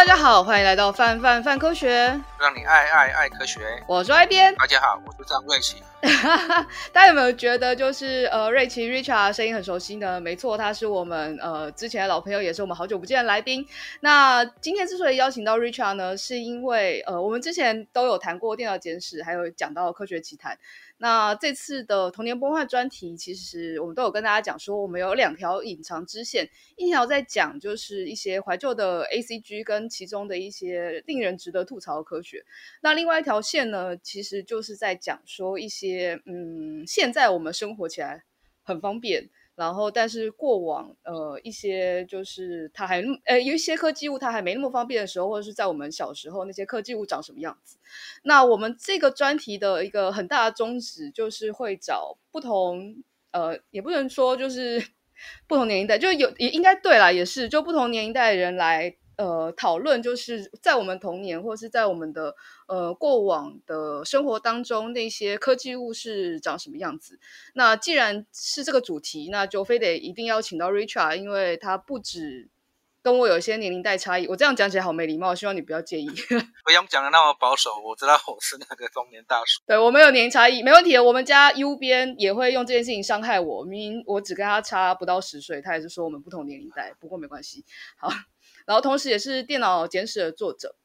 大家好，欢迎来到范范范科学，让你爱爱爱科学。我是 Y 编，大家好，我是张瑞奇。大家有没有觉得就是呃瑞奇 Richard 声音很熟悉呢？没错，他是我们呃之前的老朋友，也是我们好久不见的来宾。那今天之所以邀请到 Richard 呢，是因为呃我们之前都有谈过电脑简史，还有讲到科学奇谈。那这次的童年崩坏专题，其实我们都有跟大家讲说，我们有两条隐藏支线，一条在讲就是一些怀旧的 ACG 跟其中的一些令人值得吐槽的科学。那另外一条线呢，其实就是在讲说一些嗯，现在我们生活起来很方便。然后，但是过往呃一些就是它还呃有一些科技物它还没那么方便的时候，或者是在我们小时候那些科技物长什么样子？那我们这个专题的一个很大的宗旨就是会找不同呃，也不能说就是 不同年龄代，就有也应该对啦，也是就不同年龄代的人来。呃，讨论就是在我们童年，或是在我们的呃过往的生活当中，那些科技物是长什么样子？那既然是这个主题，那就非得一定要请到 Richard，因为他不止跟我有一些年龄代差异。我这样讲起来好没礼貌，希望你不要介意。不用讲的那么保守，我知道我是那个中年大叔。对，我们有年龄差异，没问题。我们家 U 边也会用这件事情伤害我，明明我只跟他差不到十岁，他也是说我们不同年龄代。不过没关系，好。然后，同时也是电脑简史的作者。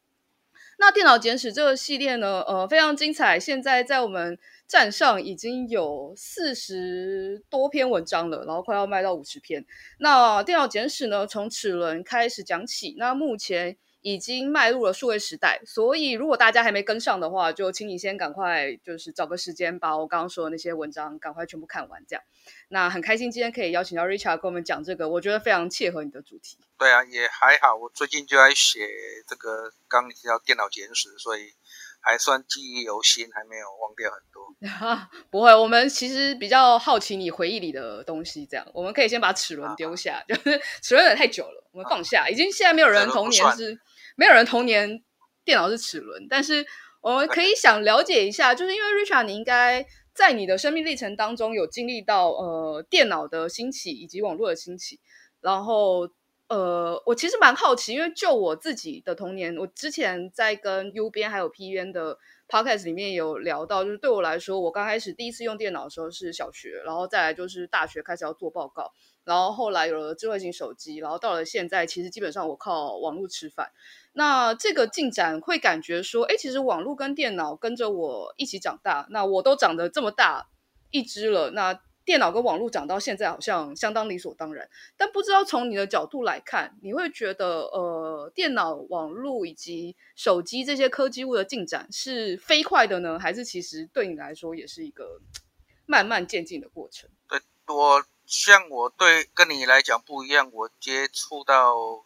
那电脑简史这个系列呢，呃，非常精彩。现在在我们站上已经有四十多篇文章了，然后快要卖到五十篇。那电脑简史呢，从齿轮开始讲起。那目前已经迈入了数位时代，所以如果大家还没跟上的话，就请你先赶快，就是找个时间把我刚刚说的那些文章赶快全部看完。这样，那很开心今天可以邀请到 Richard 跟我们讲这个，我觉得非常切合你的主题。对啊，也还好，我最近就在写这个刚提到电脑简史，所以还算记忆犹新，还没有忘掉很多。不会，我们其实比较好奇你回忆里的东西，这样我们可以先把齿轮丢下，啊、就是齿轮有点太久了，我们放下。啊、已经现在没有人童年是。没有人童年电脑是齿轮，但是我们可以想了解一下，就是因为 Richard，你应该在你的生命历程当中有经历到呃电脑的兴起以及网络的兴起，然后呃，我其实蛮好奇，因为就我自己的童年，我之前在跟 U 编还有 P 编的 Podcast 里面有聊到，就是对我来说，我刚开始第一次用电脑的时候是小学，然后再来就是大学开始要做报告，然后后来有了智慧型手机，然后到了现在，其实基本上我靠网络吃饭。那这个进展会感觉说，哎，其实网络跟电脑跟着我一起长大，那我都长得这么大一只了，那电脑跟网络长到现在好像相当理所当然。但不知道从你的角度来看，你会觉得，呃，电脑、网络以及手机这些科技物的进展是飞快的呢，还是其实对你来说也是一个 慢慢渐进的过程？对，我像我对跟你来讲不一样，我接触到。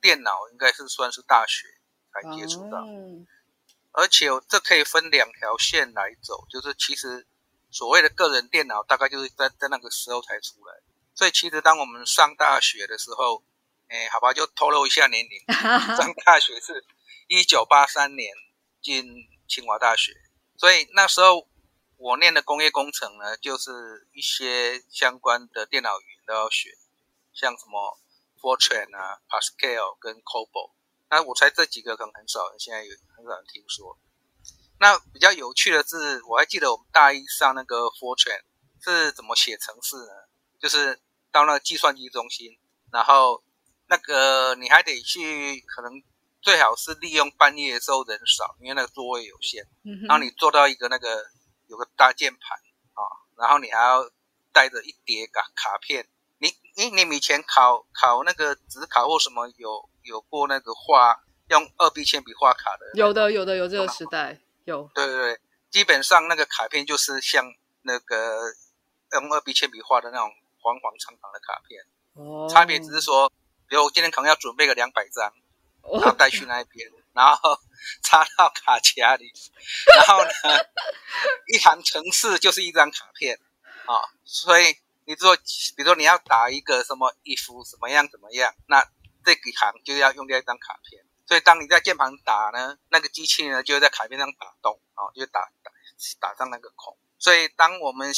电脑应该是算是大学才接触到，嗯、而且这可以分两条线来走，就是其实所谓的个人电脑大概就是在在那个时候才出来，所以其实当我们上大学的时候，哎，好吧，就透露一下年龄，上大学是一九八三年进清华大学，所以那时候我念的工业工程呢，就是一些相关的电脑语言都要学，像什么。Fortran 啊，Pascal 跟 COBOL，那我猜这几个可能很少人现在有很少人听说。那比较有趣的是，我还记得我们大一上那个 Fortran 是怎么写程式呢？就是到那个计算机中心，然后那个你还得去，可能最好是利用半夜的时候人少，因为那个座位有限。然后你坐到一个那个有个大键盘啊，然后你还要带着一叠卡卡片。你你你以前考考那个纸考或什么有有过那个画用二 B 铅笔画卡的？有的有的有这个时代有。对对对，基本上那个卡片就是像那个用二 B 铅笔画的那种黄黄长长的卡片。哦。差别只是说，比如我今天可能要准备个两百张，然后带去那边，哦、然后 插到卡夹里，然后呢，一行程式就是一张卡片啊、所以。你说，比如说你要打一个什么 if 什么样怎么样，那这几行就要用掉一张卡片。所以当你在键盘打呢，那个机器呢就会在卡片上打洞啊，就打打打上那个孔。所以当我们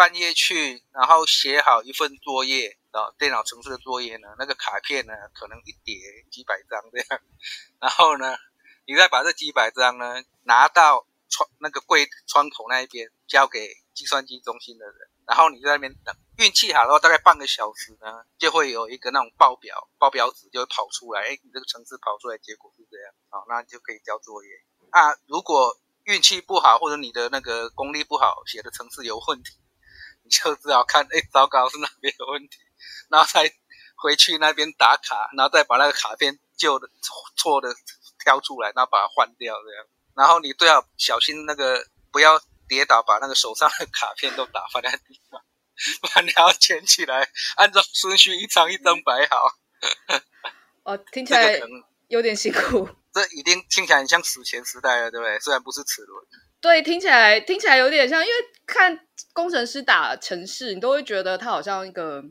半夜去，然后写好一份作业，啊，电脑程式的作业呢，那个卡片呢，可能一叠几百张这样，然后呢，你再把这几百张呢拿到窗那个柜窗口那一边交给计算机中心的人，然后你在那边等，运气好的话，大概半个小时呢，就会有一个那种报表报表纸就会跑出来，哎，你这个程式跑出来结果是这样，好，那就可以交作业。啊，如果运气不好，或者你的那个功力不好，写的程式有问题，就只好看，哎，糟糕，是哪边有问题。然后再回去那边打卡，然后再把那个卡片旧的错的挑出来，然后把它换掉这样。然后你最好小心那个不要跌倒，把那个手上的卡片都打翻在地上，不然你要捡起来，按照顺序一张一张摆好。哦，听起来有点辛苦。这已经听起来很像史前时代了，对不对？虽然不是齿轮。对，听起来听起来有点像，因为看工程师打城市，你都会觉得他好像一个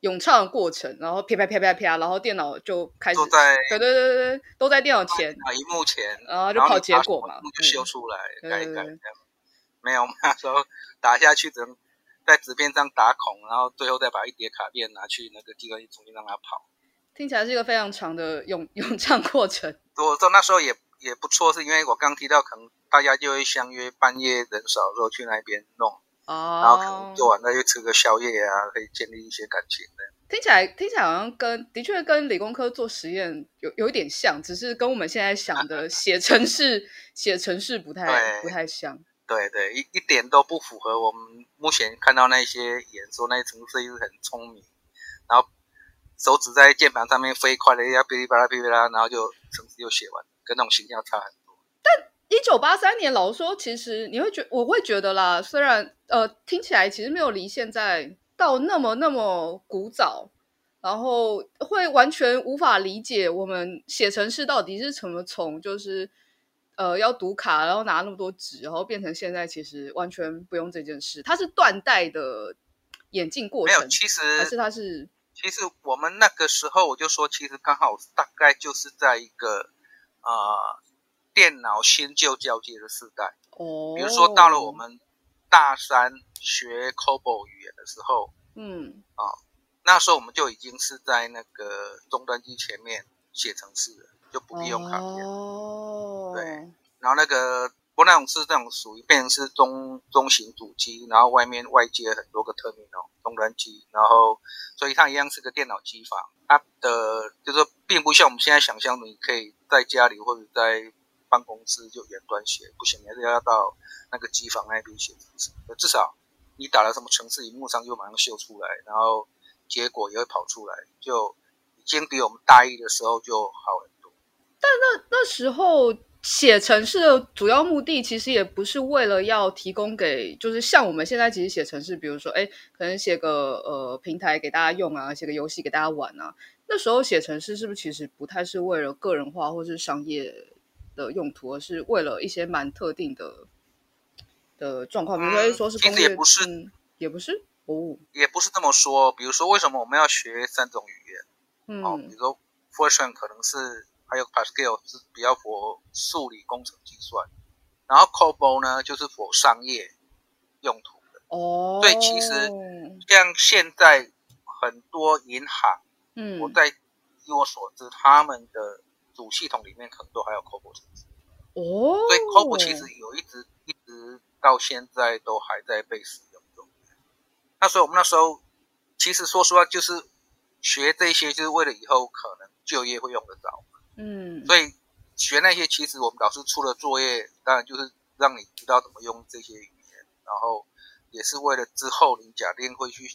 咏唱的过程，然后啪啪啪啪啪，然后电脑就开始，在对对对对对，都在电脑前啊，荧幕前，然后就跑结果嘛，就修出来，改一改这样。没有，那时候打下去只能在纸片上打孔，然后最后再把一叠卡片拿去那个计算机重新让它跑。听起来是一个非常长的咏咏唱过程。我到那时候也也不错，是因为我刚提到可能。大家就会相约半夜人少的时候去那边弄，oh. 然后可能做完再去吃个宵夜啊，可以建立一些感情的。听起来听起来好像跟的确跟理工科做实验有有一点像，只是跟我们现在想的写程式 写程式不太不太像。对对，一一点都不符合我们目前看到那些演说那些程式是很聪明，然后手指在键盘上面飞快的要哔哩吧啦哔哩啦，然后就程式就写完，跟那种形象差很一九八三年，老实说，其实你会觉，我会觉得啦，虽然呃听起来其实没有离现在到那么那么古早，然后会完全无法理解我们写程式到底是怎么从就是呃要读卡，然后拿那么多纸，然后变成现在其实完全不用这件事，它是断代的演进过程。没有，其实还是它是，其实我们那个时候我就说，其实刚好大概就是在一个啊。呃电脑新旧交接的时代，哦，比如说到了我们大三学 COBOL 语言的时候，嗯，啊，那时候我们就已经是在那个终端机前面写程式了，就不必用卡片，哦，对，然后那个不那种是这种属于变成是中中型主机，然后外面外接很多个 terminal 终端机，然后所以它一样是个电脑机房，它的就是说并不像我们现在想象的，你可以在家里或者在办公室就远端写不行，你还是要到那个机房那边写程式。至少你打了什么程式，萤幕上就马上秀出来，然后结果也会跑出来，就已经比我们大一的时候就好很多。但那那时候写程式的主要目的，其实也不是为了要提供给，就是像我们现在其实写程式，比如说，哎，可能写个呃平台给大家用啊，写个游戏给大家玩啊。那时候写程式是不是其实不太是为了个人化或是商业？的用途，而是为了一些蛮特定的的状况，比如说说是工业，也不是，嗯、也不是哦，也不是这么说。比如说，为什么我们要学三种语言？嗯，哦，比如说 Fortran 可能是，还有 Pascal 是比较 for 数理工程计算，然后 COBOL 呢就是 for 商业用途的。哦，对，其实像现在很多银行，嗯，我在以我所知，他们的。主系统里面可能都还有式哦，所以 COBOL 其实有一直一直到现在都还在被使用中。那所以我们那时候其实说实话就是学这些，就是为了以后可能就业会用得着。嗯，所以学那些其实我们老师出了作业，当然就是让你知道怎么用这些语言，然后也是为了之后你假定会去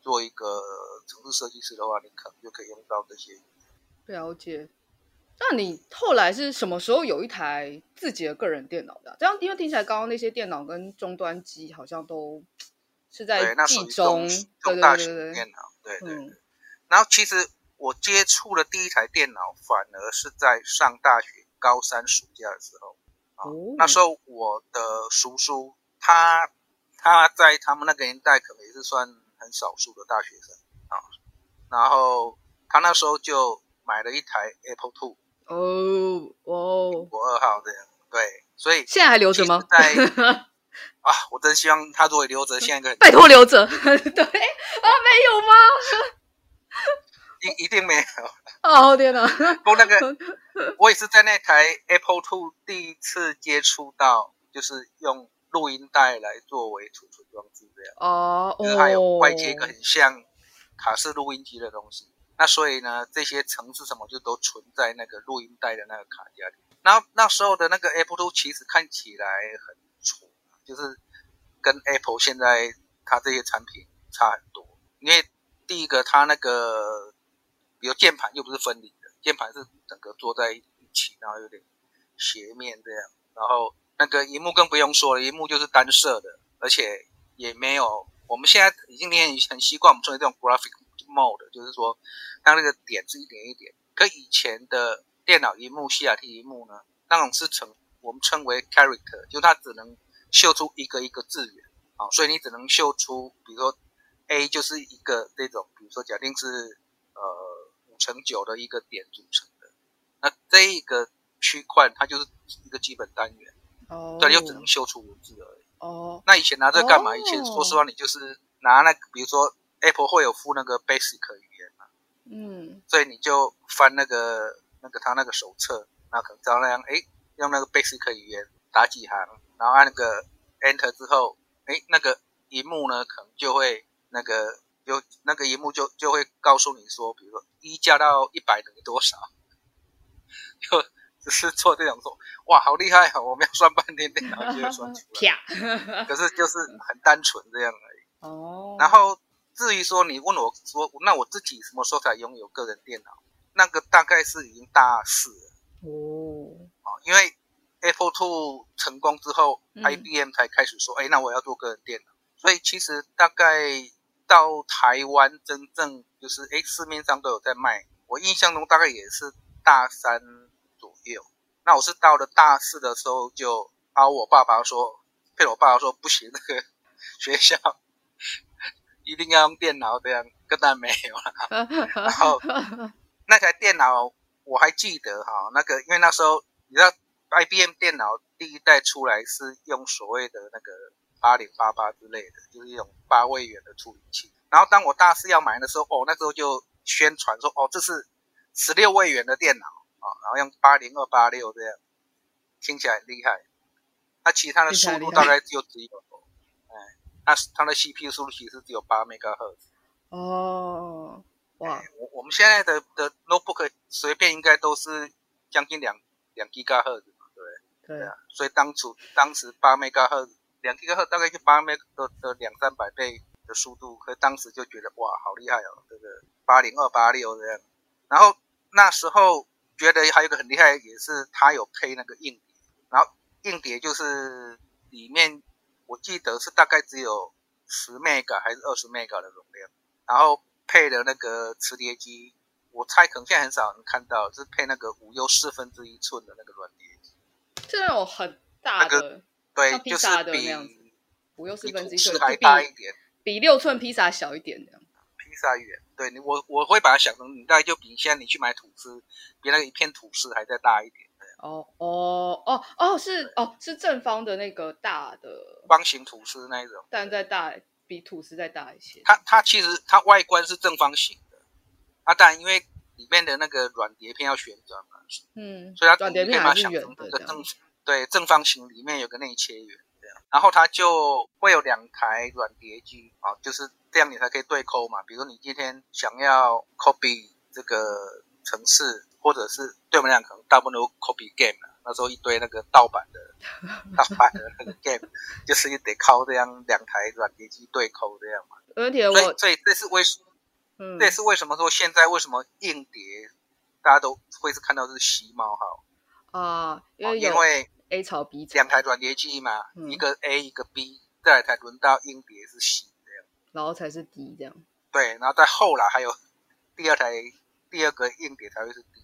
做一个城市设计师的话，你可能就可以用到这些语言。了解。那你后来是什么时候有一台自己的个人电脑的啊？这样，因为听起来刚刚那些电脑跟终端机好像都是在技中，中大型电脑，对对对。嗯，然后其实我接触的第一台电脑，反而是在上大学高三暑假的时候。哦。那时候我的叔叔，他他在他们那个年代，可能也是算很少数的大学生啊。然后他那时候就买了一台 Apple Two。哦哦，苹果二号这样，对，所以现在还留着吗？在 啊，我真希望他如果留着，现在可以 拜托留着。对啊，没有吗？一一定没有。哦天哪！不过那个，我也是在那台 Apple Two 第一次接触到，就是用录音带来作为储存装置这样。哦。就是还有外接一个很像卡式录音机的东西。那所以呢，这些程式什么就都存在那个录音带的那个卡夹里。然后那时候的那个 Apple Two 其实看起来很丑，就是跟 Apple 现在它这些产品差很多。因为第一个它那个。比如键盘又不是分离的，键盘是整个坐在一起，然后有点斜面这样。然后那个荧幕更不用说了，荧幕就是单色的，而且也没有。我们现在已经练很习惯我们说的这种 graphic mode，就是说当那个点是一点一点。可以前的电脑荧幕、CRT 荧幕呢，那种是称我们称为 character，就它只能秀出一个一个字元啊，所以你只能秀出，比如说 A 就是一个这种，比如说假定是呃。五乘九的一个点组成的，那这一个区块它就是一个基本单元，哦，对，又只能秀出文字而已。哦，那以前拿这干嘛？以前说实话，你就是拿那个，比如说 Apple 会有附那个 Basic 语言嘛，嗯，所以你就翻那个那个他那个手册，那可能照那样，哎，用那个 Basic 语言打几行，然后按那个 Enter 之后，哎，那个荧幕呢，可能就会那个。有那个荧幕就就会告诉你说，比如说一加到一百等于多少，就只是做这种说，哇，好厉害啊！我们要算半天电脑就会算出来，可是就是很单纯这样而已。哦。然后至于说你问我说，那我自己什么时候才拥有个人电脑？那个大概是已经大四了。哦。啊，因为 Apple Two 成功之后，嗯，IBM 才开始说，哎，那我要做个人电脑。所以其实大概。到台湾真正就是哎，市面上都有在卖。我印象中大概也是大三左右。那我是到了大四的时候，就啊，我爸爸说，骗我爸爸说不行，那个学校一定要用电脑，这样根本没有了。然后那台电脑我还记得哈，那个因为那时候你知道，IBM 电脑第一代出来是用所谓的那个。八零八八之类的，就是一种八位元的处理器。然后当我大四要买的时候，哦，那时候就宣传说，哦，这是十六位元的电脑啊，然后用八零二八六这样，听起来很厉害。那其他的速度大概就只有，哎，那它的 CPU 速度其实只有八 MHz。哦，哇，我我们现在的的 notebook 随便应该都是将近两两 GHz 嘛，对不对？对啊，所以当初当时八 MHz。两 GHz 大概就八 M 的的两三百倍的速度，可当时就觉得哇，好厉害哦，这个八零二八六这样。然后那时候觉得还有一个很厉害，也是它有配那个硬碟，然后硬碟就是里面我记得是大概只有十 Mega 还是二十 Mega 的容量，然后配的那个磁碟机，我猜可能现在很少人看到，是配那个五又四分之一寸的那个软碟机，这种很大的。那个对，就是比五又四分之一寸还大一点，比六寸披萨小一点的样。披萨圆，对你我我会把它想成，你大概就比现在你去买吐司，比那个一片吐司还再大一点。哦哦哦哦，是哦是正方的那个大的方形吐司那一种，但再大比吐司再大一些。它它其实它外观是正方形的，啊，但因为里面的那个软碟片要旋转嘛，嗯，所以它软碟片还是圆的这正。对，正方形里面有个内切圆，这样，然后它就会有两台软碟机啊，就是这样你才可以对抠嘛。比如说你今天想要 copy 这个程式，或者是对我们俩可能大部分都 copy game，那时候一堆那个盗版的 盗版的那个 game，就是得靠这样两台软碟机对抠这样嘛。而且我，所以，所以这是为什么？嗯，这也是为什么说现在为什么硬碟大家都会是看到是 C 冒号啊，因为因为。A 槽 B 槽，两台软碟机嘛，嗯、一个 A 一个 B，再来才轮到硬碟是 C 这样，然后才是 D 这样。对，然后在后来还有第二台第二个硬碟才会是 D。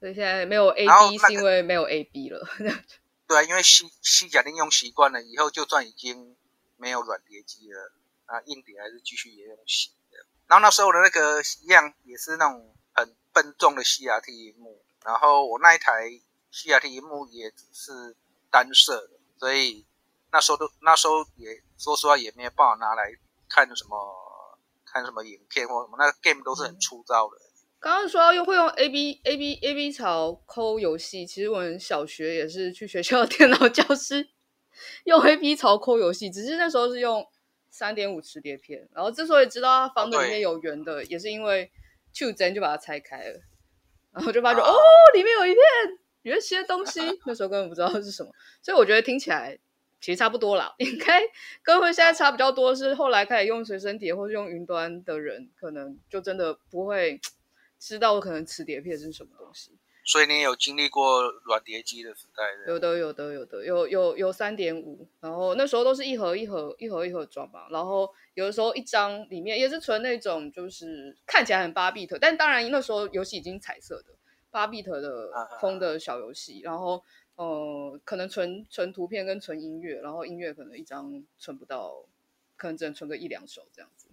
所以现在没有 A B、那个、是因为没有 A B 了。对啊，因为 C C 假定用习惯了，以后就算已经没有软碟机了，啊，硬碟还是继续也用样。然后那时候的那个一样也是那种很笨重的 CRT 萤幕，然后我那一台 CRT 萤幕也只是。单色的，所以那时候都那时候也说实话也没有办法拿来看什么看什么影片或什么，那个 game 都是很粗糙的。刚刚说要用会用 A B A B A B 槽抠游戏，其实我们小学也是去学校电脑教室用 A B 槽抠游戏，只是那时候是用三点五磁碟片。然后之所以知道它房子里面有圆的，也是因为去真就把它拆开了，然后就发觉、啊、哦，里面有一片有一些东西，那时候根本不知道是什么。所以我觉得听起来其实差不多啦，应该跟会现在差比较多是后来开始用随身碟或是用云端的人，可能就真的不会。知道可能磁碟片是什么东西，所以你有经历过软碟机的时代的？有的，有的，有的，有有有三点五，然后那时候都是一盒一盒一盒一盒装嘛，然后有的时候一张里面也是存那种就是看起来很八 bit，但当然那时候游戏已经彩色的八 bit 的风的小游戏，然后呃可能存存图片跟存音乐，然后音乐可能一张存不到，可能只能存个一两首这样子，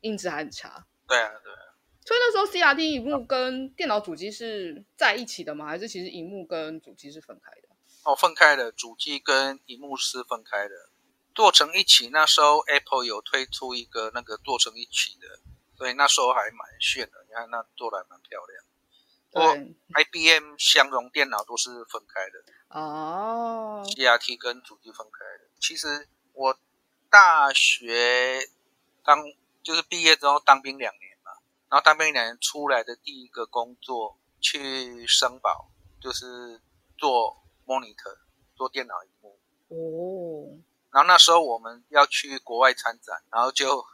音质还很差。对啊，对啊。所以那时候 CRT 荧幕跟电脑主机是在一起的吗？还是其实荧幕跟主机是分开的？哦，分开的，主机跟荧幕是分开的，做成一起。那时候 Apple 有推出一个那个做成一起的，所以那时候还蛮炫的。你看那做的还蛮漂亮。对，IBM 相容电脑都是分开的。哦，CRT 跟主机分开的。其实我大学当就是毕业之后当兵两年。然后当兵两年出来的第一个工作，去生宝，就是做 monitor，做电脑萤幕。哦。然后那时候我们要去国外参展，然后就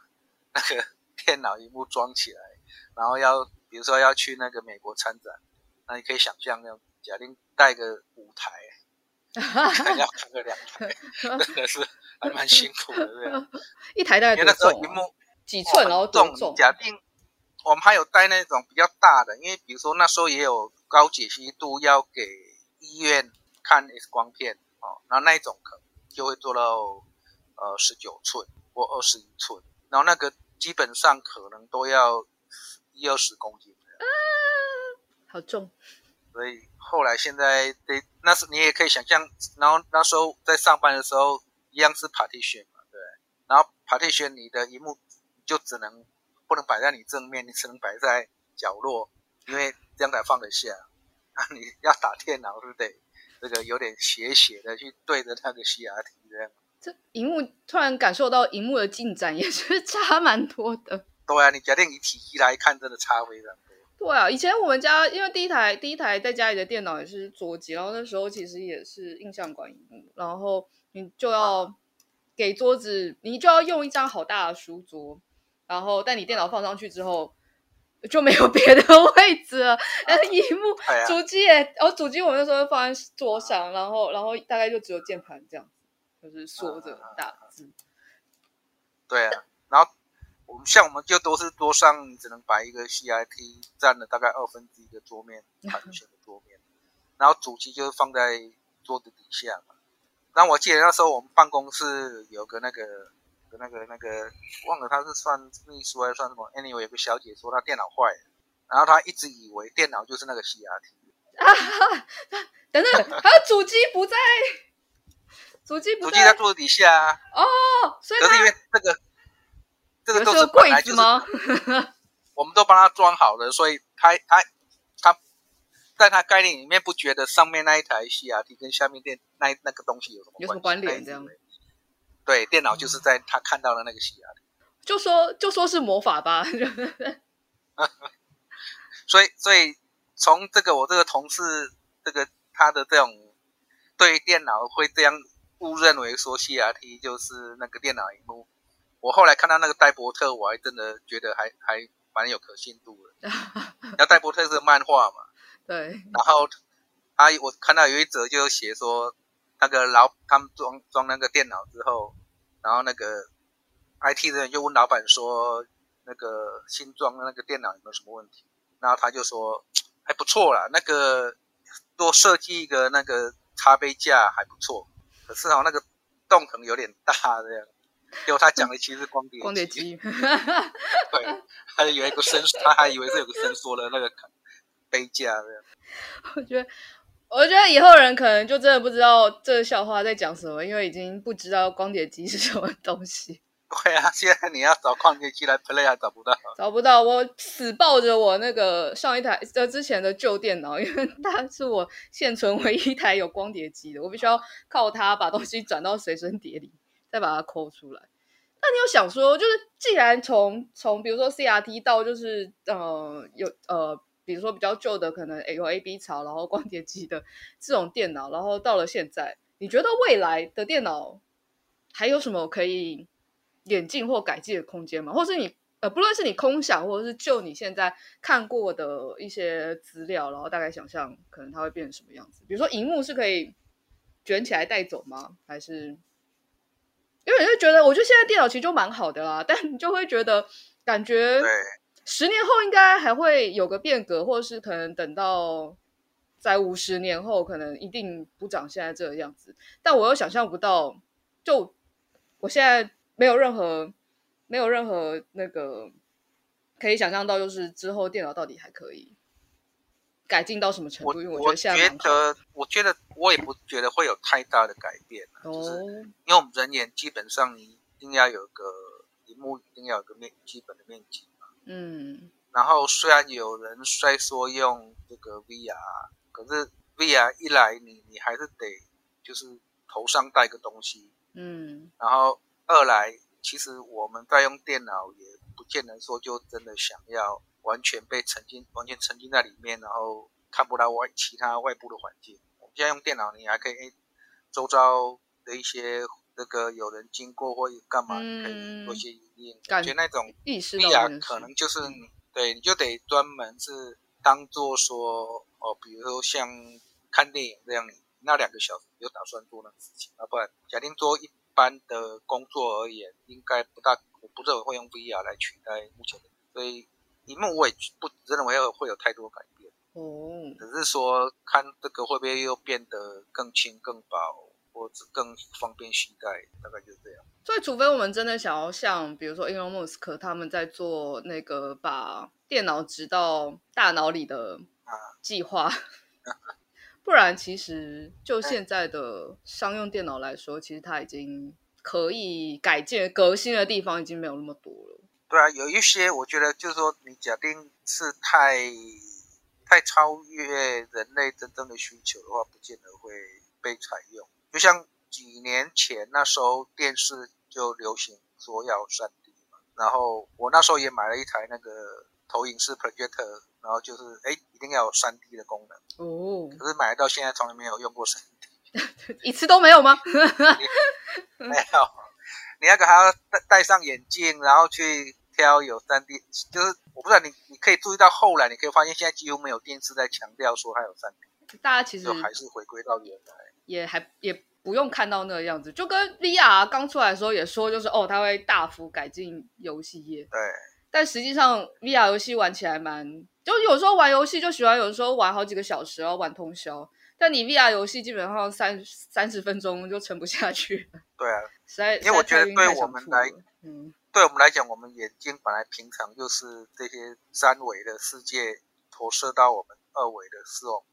那个电脑萤幕装起来，然后要比如说要去那个美国参展，那你可以想象那种，假定带个五台，要扛个两台，真的是还蛮辛苦的？一台大概多重？萤幕几寸？然后多重？假定。我们还有带那种比较大的，因为比如说那时候也有高解析度要给医院看 X 光片哦，然后那一种可能就会做到呃十九寸或二十一寸，然后那个基本上可能都要一二十公斤，啊，好重。所以后来现在对，那是你也可以想象，然后那时候在上班的时候一样是 partition 嘛，对，然后 partition 你的荧幕就只能。不能摆在你正面，你只能摆在角落，因为这样才放得下。啊，你要打电脑，是不是得这个有点斜斜的去对着那个 CRT 这样？这荧幕突然感受到荧幕的进展也是差蛮多的。对啊，你假定你体积来看，真的差非常多。对啊，以前我们家因为第一台第一台在家里的电脑也是桌机，然后那时候其实也是印象管荧幕，然后你就要给桌子，你就要用一张好大的书桌。然后，但你电脑放上去之后，就没有别的 位置了。然后荧幕、主机也，然后主机我们那时候放在桌上，然后，然后大概就只有键盘这样子，就是缩着打字。对啊，然后我们像我们就都是桌上只能摆一个 CIT 占了大概二分之一个桌面，盘旋的桌面。然后主机就是放在桌子底下嘛。然后我记得那时候我们办公室有个那个。那个那个忘了他是算秘书还是算什么？Anyway，有个小姐说她电脑坏了，然后她一直以为电脑就是那个 CRT。啊哈！等等，还有主机不在，主机不在，主机在桌子底下。哦，所以可是因为这个这个都是本来就是吗？我们都帮他装好了，所以他他他在他概念里面不觉得上面那一台 CRT 跟下面电那那个东西有什么有什么关联这样。对，电脑就是在他看到的那个 CRT，就说就说是魔法吧。所以所以从这个我这个同事这个他的这种对电脑会这样误认为说 CRT 就是那个电脑荧幕，我后来看到那个戴伯特，我还真的觉得还还蛮有可信度的。那戴伯特是漫画嘛？对。然后他我看到有一则就写说。那个老他们装装那个电脑之后，然后那个 IT 的人就问老板说：“那个新装的那个电脑有没有什么问题？”然后他就说：“还不错啦，那个多设计一个那个茶杯架还不错，可是哦那个洞可能有点大这样。”结果他讲的其实是光碟光碟机，对，他以为有个伸，他还以为是有个伸缩的那个杯架这样。我觉得。我觉得以后人可能就真的不知道这个笑话在讲什么，因为已经不知道光碟机是什么东西。对啊，现在你要找光碟机来 play 还找不到，找不到。我死抱着我那个上一台呃之前的旧电脑，因为它是我现存唯一一台有光碟机的，我必须要靠它把东西转到随身碟里，再把它抠出来。那你有想说，就是既然从从比如说 CRT 到就是呃有呃比如说比较旧的可能有 AB 槽，然后光碟机的这种电脑，然后到了现在，你觉得未来的电脑还有什么可以？演进或改进的空间吗，或是你呃，不论是你空想，或者是就你现在看过的一些资料，然后大概想象可能它会变成什么样子。比如说，荧幕是可以卷起来带走吗？还是因为你就觉得，我觉得现在电脑其实就蛮好的啦，但你就会觉得感觉十年后应该还会有个变革，或是可能等到在五十年后，可能一定不长现在这个样子。但我又想象不到，就我现在。没有任何，没有任何那个可以想象到，就是之后电脑到底还可以改进到什么程度？因为我觉得，我觉得，我觉得我也不觉得会有太大的改变，哦，就是因为我们人眼基本上你一定要有个萤幕，一定要有个面基本的面积嘛。嗯。然后虽然有人在说用这个 VR，可是 VR 一来你你还是得就是头上戴个东西。嗯。然后。二来，其实我们在用电脑，也不见得说就真的想要完全被沉浸、完全沉浸在里面，然后看不到外其他外部的环境。我们现在用电脑，你还可以，周遭的一些那个有人经过或干嘛，可以做一些影印。感觉那种 VR 可能就是你对，你就得专门是当做说哦，比如说像看电影这样，那两个小时就打算做那个事情，要不然假定做一。般的工作而言，应该不大，我不认为会用 VR 来取代目前的，所以萤幕我也不认为会有太多改变。哦，只是说看这个会不会又变得更轻、更薄，或者更方便携带，大概就是这样。所以，除非我们真的想要像比如说 Elon Musk 他们在做那个把电脑植到大脑里的计划。啊不然，其实就现在的商用电脑来说，其实它已经可以改建、革新的地方已经没有那么多了。对啊，有一些我觉得就是说，你假定是太太超越人类真正的需求的话，不见得会被采用。就像几年前那时候电视就流行说要 3D 嘛，然后我那时候也买了一台那个投影式 projector。然后就是，哎，一定要有 3D 的功能哦。可是买到现在从来没有用过 3D，一次都没有吗？没有，你那个还要戴戴上眼镜，然后去挑有 3D。就是我不知道你，你可以注意到后来，你可以发现现在几乎没有电视在强调说它有 3D。大家其实就还是回归到原来，也还也不用看到那个样子。就跟 VR 刚出来的时候也说，就是哦，它会大幅改进游戏业。对。但实际上，VR 游戏玩起来蛮，就有时候玩游戏就喜欢，有时候玩好几个小时，然后玩通宵。但你 VR 游戏基本上三三十分钟就撑不下去。对啊，实在，因为我觉得对我们来，嗯，对我们来讲，我们眼睛本来平常就是这些三维的世界投射到我们二维的视网膜平面，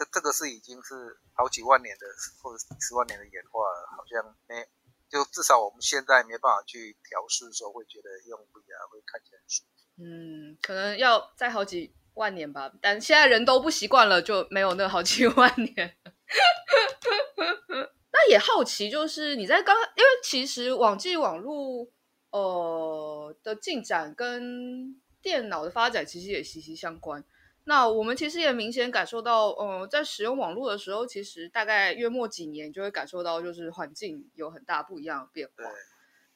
这这个是已经是好几万年的或者几十万年的演化了，好像没。就至少我们现在没办法去调试的时候，会觉得用 VR 会看起来很舒服。嗯，可能要再好几万年吧，但现在人都不习惯了，就没有那好几万年。那也好奇，就是你在刚，因为其实网际网路呃的进展跟电脑的发展其实也息息相关。那我们其实也明显感受到，呃，在使用网络的时候，其实大概月末几年就会感受到，就是环境有很大不一样的变化。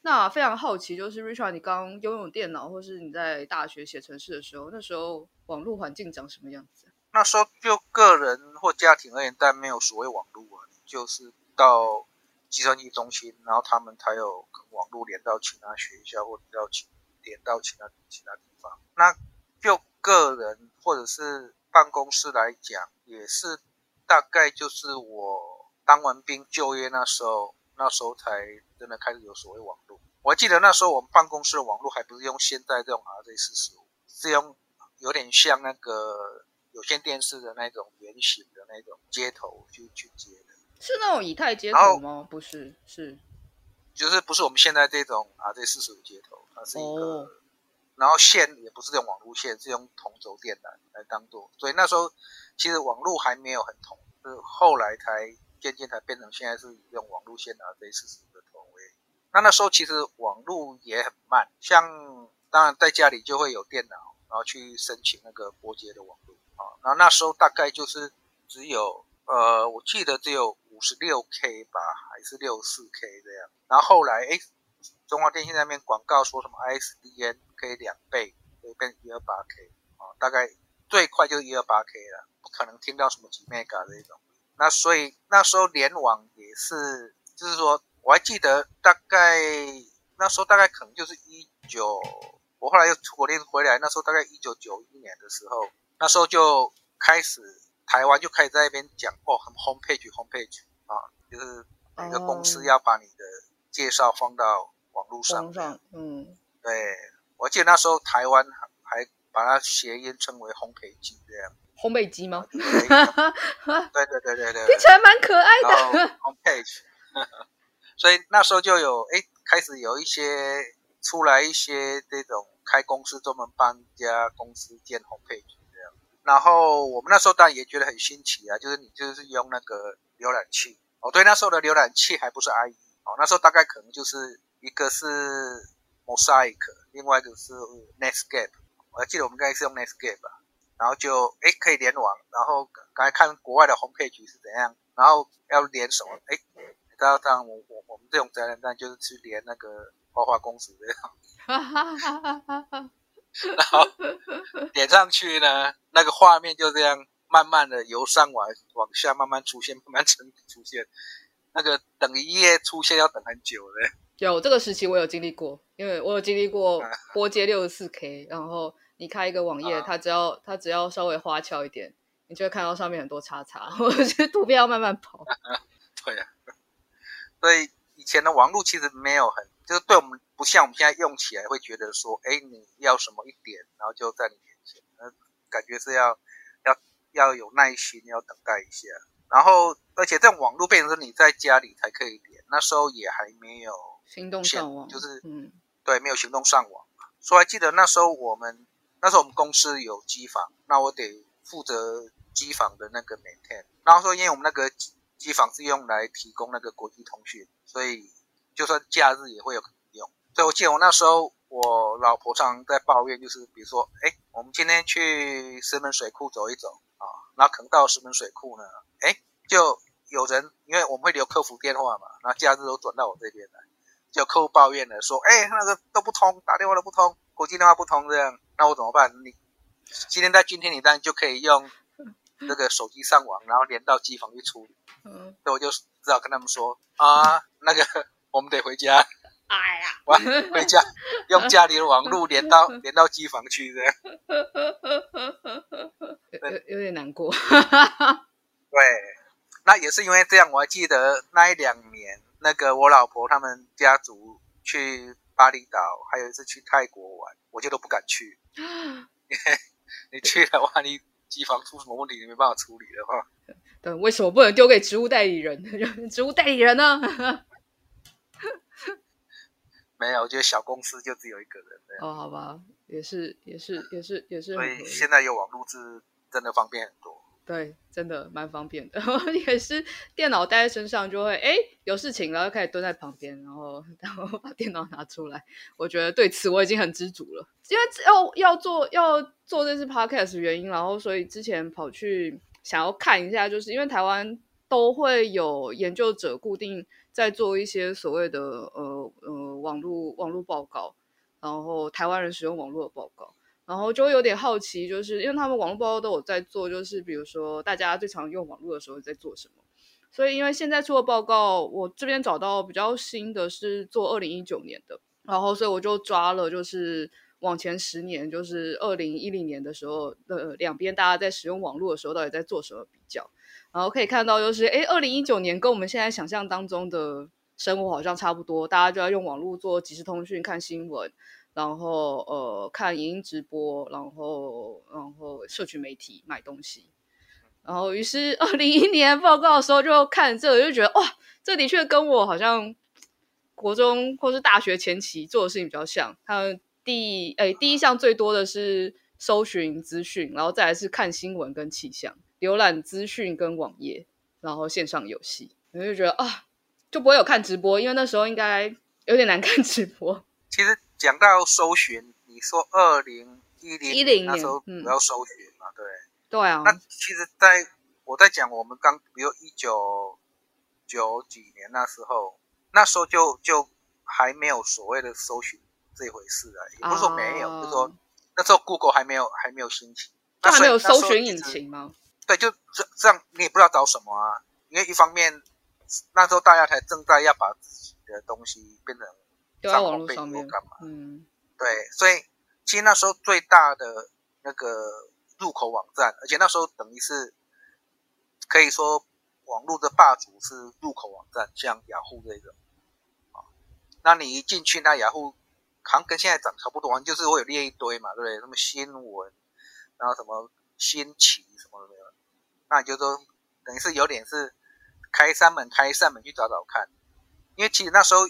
那非常好奇，就是 Richard，你刚拥有电脑，或是你在大学写程式的时候，那时候网络环境长什么样子？那时候就个人或家庭而言，但没有所谓网络啊，就是到计算机中心，然后他们才有网络连到其他学校，或者到其连到其他其他地方。那就个人或者是办公室来讲，也是大概就是我当完兵就业那时候，那时候才真的开始有所谓网络。我还记得那时候我们办公室的网络还不是用现在这种 RJ 四十五，是用有点像那个有线电视的那种圆形的那那种接头去去接的。是那种以太接头吗？不是，是，就是不是我们现在这种 RJ 四十五接头，它是一个，哦、然后线也不是用网路线，是用同轴电缆来当做，所以那时候其实网路还没有很同，是后来才渐渐才变成现在是用网路线啊，这四十五的头位。那那时候其实网路也很慢，像当然在家里就会有电脑，然后去申请那个拨接的网路啊，然后那时候大概就是只有呃，我记得只有。五十六 K 吧，还是六四 K 这样。然后后来，哎，中华电信那边广告说什么 ISDN 可以两倍，可以变一二八 K 啊，大概最快就是一二八 K 了，不可能听到什么几 Mega 这种。那所以那时候联网也是，就是说我还记得大概那时候大概可能就是一九，我后来又出国练回来，那时候大概一九九一年的时候，那时候就开始。台湾就开始在那边讲哦，很 homepage homepage 啊，就是每个公司要把你的介绍放到网络上，上。嗯，对，我记得那时候台湾还把它谐音称为烘焙机这样。烘焙机吗？对对对对对，听起来蛮可爱的。homepage，所以那时候就有哎，开始有一些出来一些这种开公司专门帮一家公司建 homepage。然后我们那时候当然也觉得很新奇啊，就是你就是用那个浏览器哦，对，那时候的浏览器还不是 IE 哦，那时候大概可能就是一个是 Mosaic，另外一个是 Netscape，我还记得我们刚才是用 Netscape 吧，然后就哎可以联网，然后刚才看国外的 homepage 是怎样，然后要连什么，哎，你知道这样我我我们这种宅男蛋就是去连那个花花公子这样。哈哈哈哈哈哈。然后点上去呢，那个画面就这样慢慢的由上往往下慢慢出现，慢慢出出现。那个等一页出现要等很久的。有这个时期我有经历过，因为我有经历过波接六十四 K，然后你开一个网页，它只要它只要稍微花俏一点，你就会看到上面很多叉叉，我觉得图片要慢慢跑。对啊，所以以前的网络其实没有很。就是对我们不像我们现在用起来会觉得说，哎，你要什么一点，然后就在你面前，那感觉是要要要有耐心，要等待一下。然后，而且这种网络变成是你在家里才可以连，那时候也还没有行动上网，就是嗯，对，没有行动上网。所以还记得那时候我们那时候我们公司有机房，那我得负责机房的那个 maintain。然后说，因为我们那个机房是用来提供那个国际通讯，所以。就算假日也会有用，所以我记得我那时候，我老婆常常在抱怨，就是比如说，哎，我们今天去石门水库走一走啊，然后可能到石门水库呢，哎，就有人，因为我们会留客服电话嘛，然后假日都转到我这边来，就客户抱怨了，说，哎，那个都不通，打电话都不通，国际电话不通这样，那我怎么办？你今天在今天你当然就可以用这个手机上网，然后连到机房去处理，嗯，所以我就只好跟他们说啊，那个。我们得回家，哎呀，我回家用家里的网络连到 连到机房去，这样，有有点难过。对，那也是因为这样，我还记得那一两年，那个我老婆他们家族去巴厘岛，还有一次去泰国玩，我就都不敢去。你去的话，你机房出什么问题，你没办法处理的话。对，为什么不能丢给植物代理人？植物代理人呢？没有，我觉得小公司就只有一个人。哦，好吧，也是，也是，也是，也是。所以现在有网络是真的方便很多。对，真的蛮方便的。也是电脑带在身上就会，哎，有事情了，就开始蹲在旁边，然后 然后把电脑拿出来。我觉得对此我已经很知足了，因为要要做要做这次 podcast 原因，然后所以之前跑去想要看一下，就是因为台湾都会有研究者固定。在做一些所谓的呃呃网络网络报告，然后台湾人使用网络的报告，然后就会有点好奇，就是因为他们网络报告都有在做，就是比如说大家最常用网络的时候在做什么。所以因为现在出的报告，我这边找到比较新的是做二零一九年的，然后所以我就抓了就是往前十年，就是二零一零年的时候的两边大家在使用网络的时候到底在做什么比较。然后可以看到，就是诶，二零一九年跟我们现在想象当中的生活好像差不多，大家就要用网络做即时通讯、看新闻，然后呃看影音直播，然后然后社群媒体买东西。然后于是二零一一年报告的时候就看这个，就觉得哇，这的确跟我好像国中或是大学前期做的事情比较像。他们第诶第一项最多的是搜寻资讯，然后再来是看新闻跟气象，浏览资讯跟网页，然后线上游戏。我就觉得啊，就不会有看直播，因为那时候应该有点难看直播。其实讲到搜寻，你说二零一零年那时候不要搜寻嘛，嗯、对。对啊，那其实在我在讲我们刚，比如一九九几年那时候，那时候就就还没有所谓的搜寻这回事啊，也不是说没有，uh, 就是说那时候 Google 还没有还没有兴起，那还没有搜寻引擎吗？对，就这这样，你也不知道找什么啊，因为一方面那时候大家才正在要把自己的东西变成在网络上面干嘛，嗯，对，所以其实那时候最大的那个。入口网站，而且那时候等于是可以说网络的霸主是入口网站，像雅虎这种啊。那你一进去，那雅虎好像跟现在长差不多，就是会有列一堆嘛，对不对？什么新闻，然后什么新奇什么的，那你就说等于是有点是开山门，开一扇门去找找看。因为其实那时候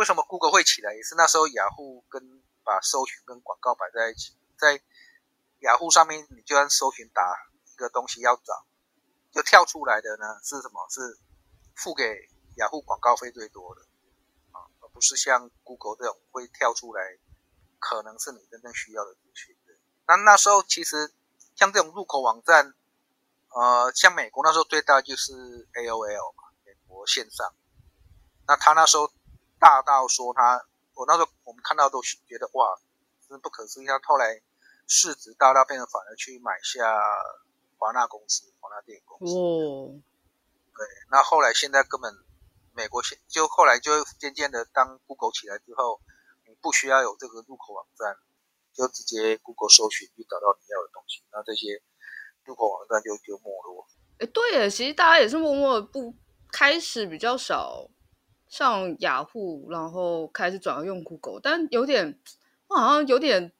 为什么 Google 会起来，也是那时候雅虎跟把搜寻跟广告摆在一起，在。雅虎上面，你就算搜寻打一个东西要找，就跳出来的呢是什么？是付给雅虎广告费最多的啊，而不是像 Google 这种会跳出来，可能是你真正需要的资讯。那那时候其实像这种入口网站，呃，像美国那时候最大就是 AOL 嘛，美国线上。那他那时候大到说他，我那时候我们看到都觉得哇，真不可思议。他后来。市值大到变成反而去买下华纳公司、华纳电影公司。哦，对，那后来现在根本美国现就后来就渐渐的，当 Google 起来之后，你不需要有这个入口网站，就直接 Google 搜寻就找到你要的东西，那这些入口网站就就没落。哎，对耶，其实大家也是默默不开始比较少上雅虎，然后开始转而用 Google，但有点我好像有点。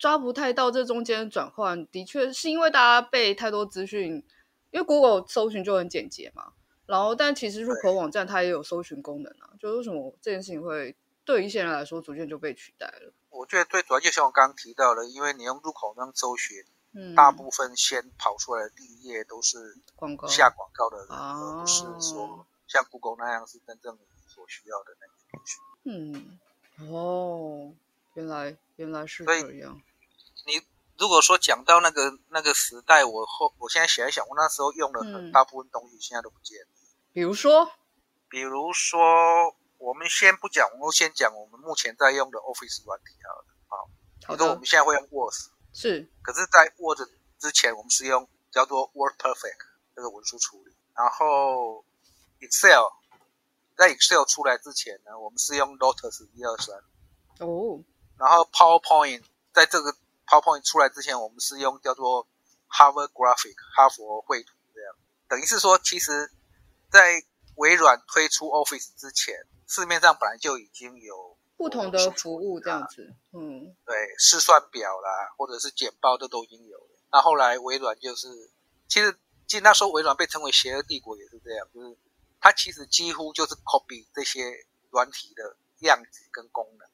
抓不太到这中间转换，的确是因为大家被太多资讯，因为 Google 搜寻就很简洁嘛。然后，但其实入口网站它也有搜寻功能啊。就为什么这件事情会对一些人来说逐渐就被取代了？我觉得最主要就像我刚刚提到的，因为你用入口那样搜寻，嗯，大部分先跑出来的第一页都是广告下广告的人，而不是说像 Google 那样是真正所需要的那个东西。嗯，哦，原来原来是这样。你如果说讲到那个那个时代，我后我现在想一想，我那时候用的很大部分东西现在都不见比如说，比如说，我们先不讲，我们先讲我们目前在用的 Office 软体好了。好，比如说我们现在会用 Word，是。可是，在 Word 之前，我们是用叫做 WordPerfect 这个文书处理。然后 Excel，在 Excel 出来之前呢，我们是用 Lotus 一二三。哦。然后 PowerPoint 在这个 PowerPoint 出来之前，我们是用叫做 Harvard Graphic 哈佛绘图这样，等于是说，其实，在微软推出 Office 之前，市面上本来就已经有不同的服务这样子，嗯，对，试算表啦，或者是简报，这都已经有了。那后来微软就是，其实，其实那时候微软被称为邪恶帝国也是这样，就是它其实几乎就是 copy 这些软体的样子跟功能。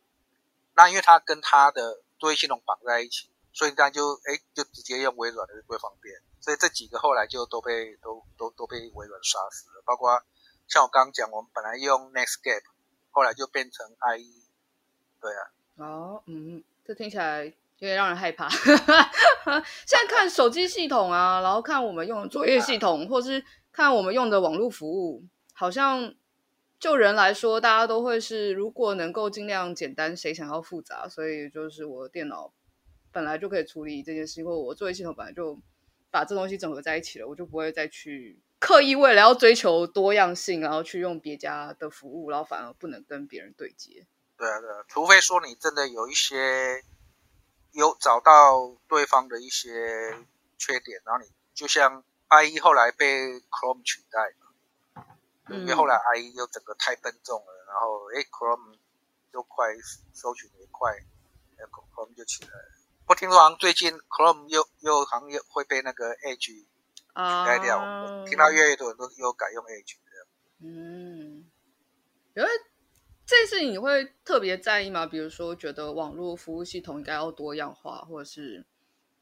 那因为它跟它的作业系统绑在一起，所以这样就哎，就直接用微软的就最方便。所以这几个后来就都被都都都被微软杀死了。包括像我刚刚讲，我们本来用 Netscape，后来就变成 IE。对啊。哦，嗯，这听起来有点让人害怕。现在看手机系统啊，然后看我们用的作业系统，或是看我们用的网络服务，好像。就人来说，大家都会是，如果能够尽量简单，谁想要复杂？所以就是我电脑本来就可以处理这件事，或我作业系统本来就把这东西整合在一起了，我就不会再去刻意为了要追求多样性，然后去用别家的服务，然后反而不能跟别人对接。对啊，对啊，除非说你真的有一些有找到对方的一些缺点，然后你就像 IE 后来被 Chrome 取代。因为后来 IE 又整个太笨重了，然后哎，Chrome 又快，搜寻也快，Chrome 就起来了。我听说好像最近 Chrome 又又好像又会被那个 Edge 取代掉。Uh, 听到越来越多人都又改用 Edge 的。嗯，因为这次你会特别在意吗？比如说，觉得网络服务系统应该要多样化，或者是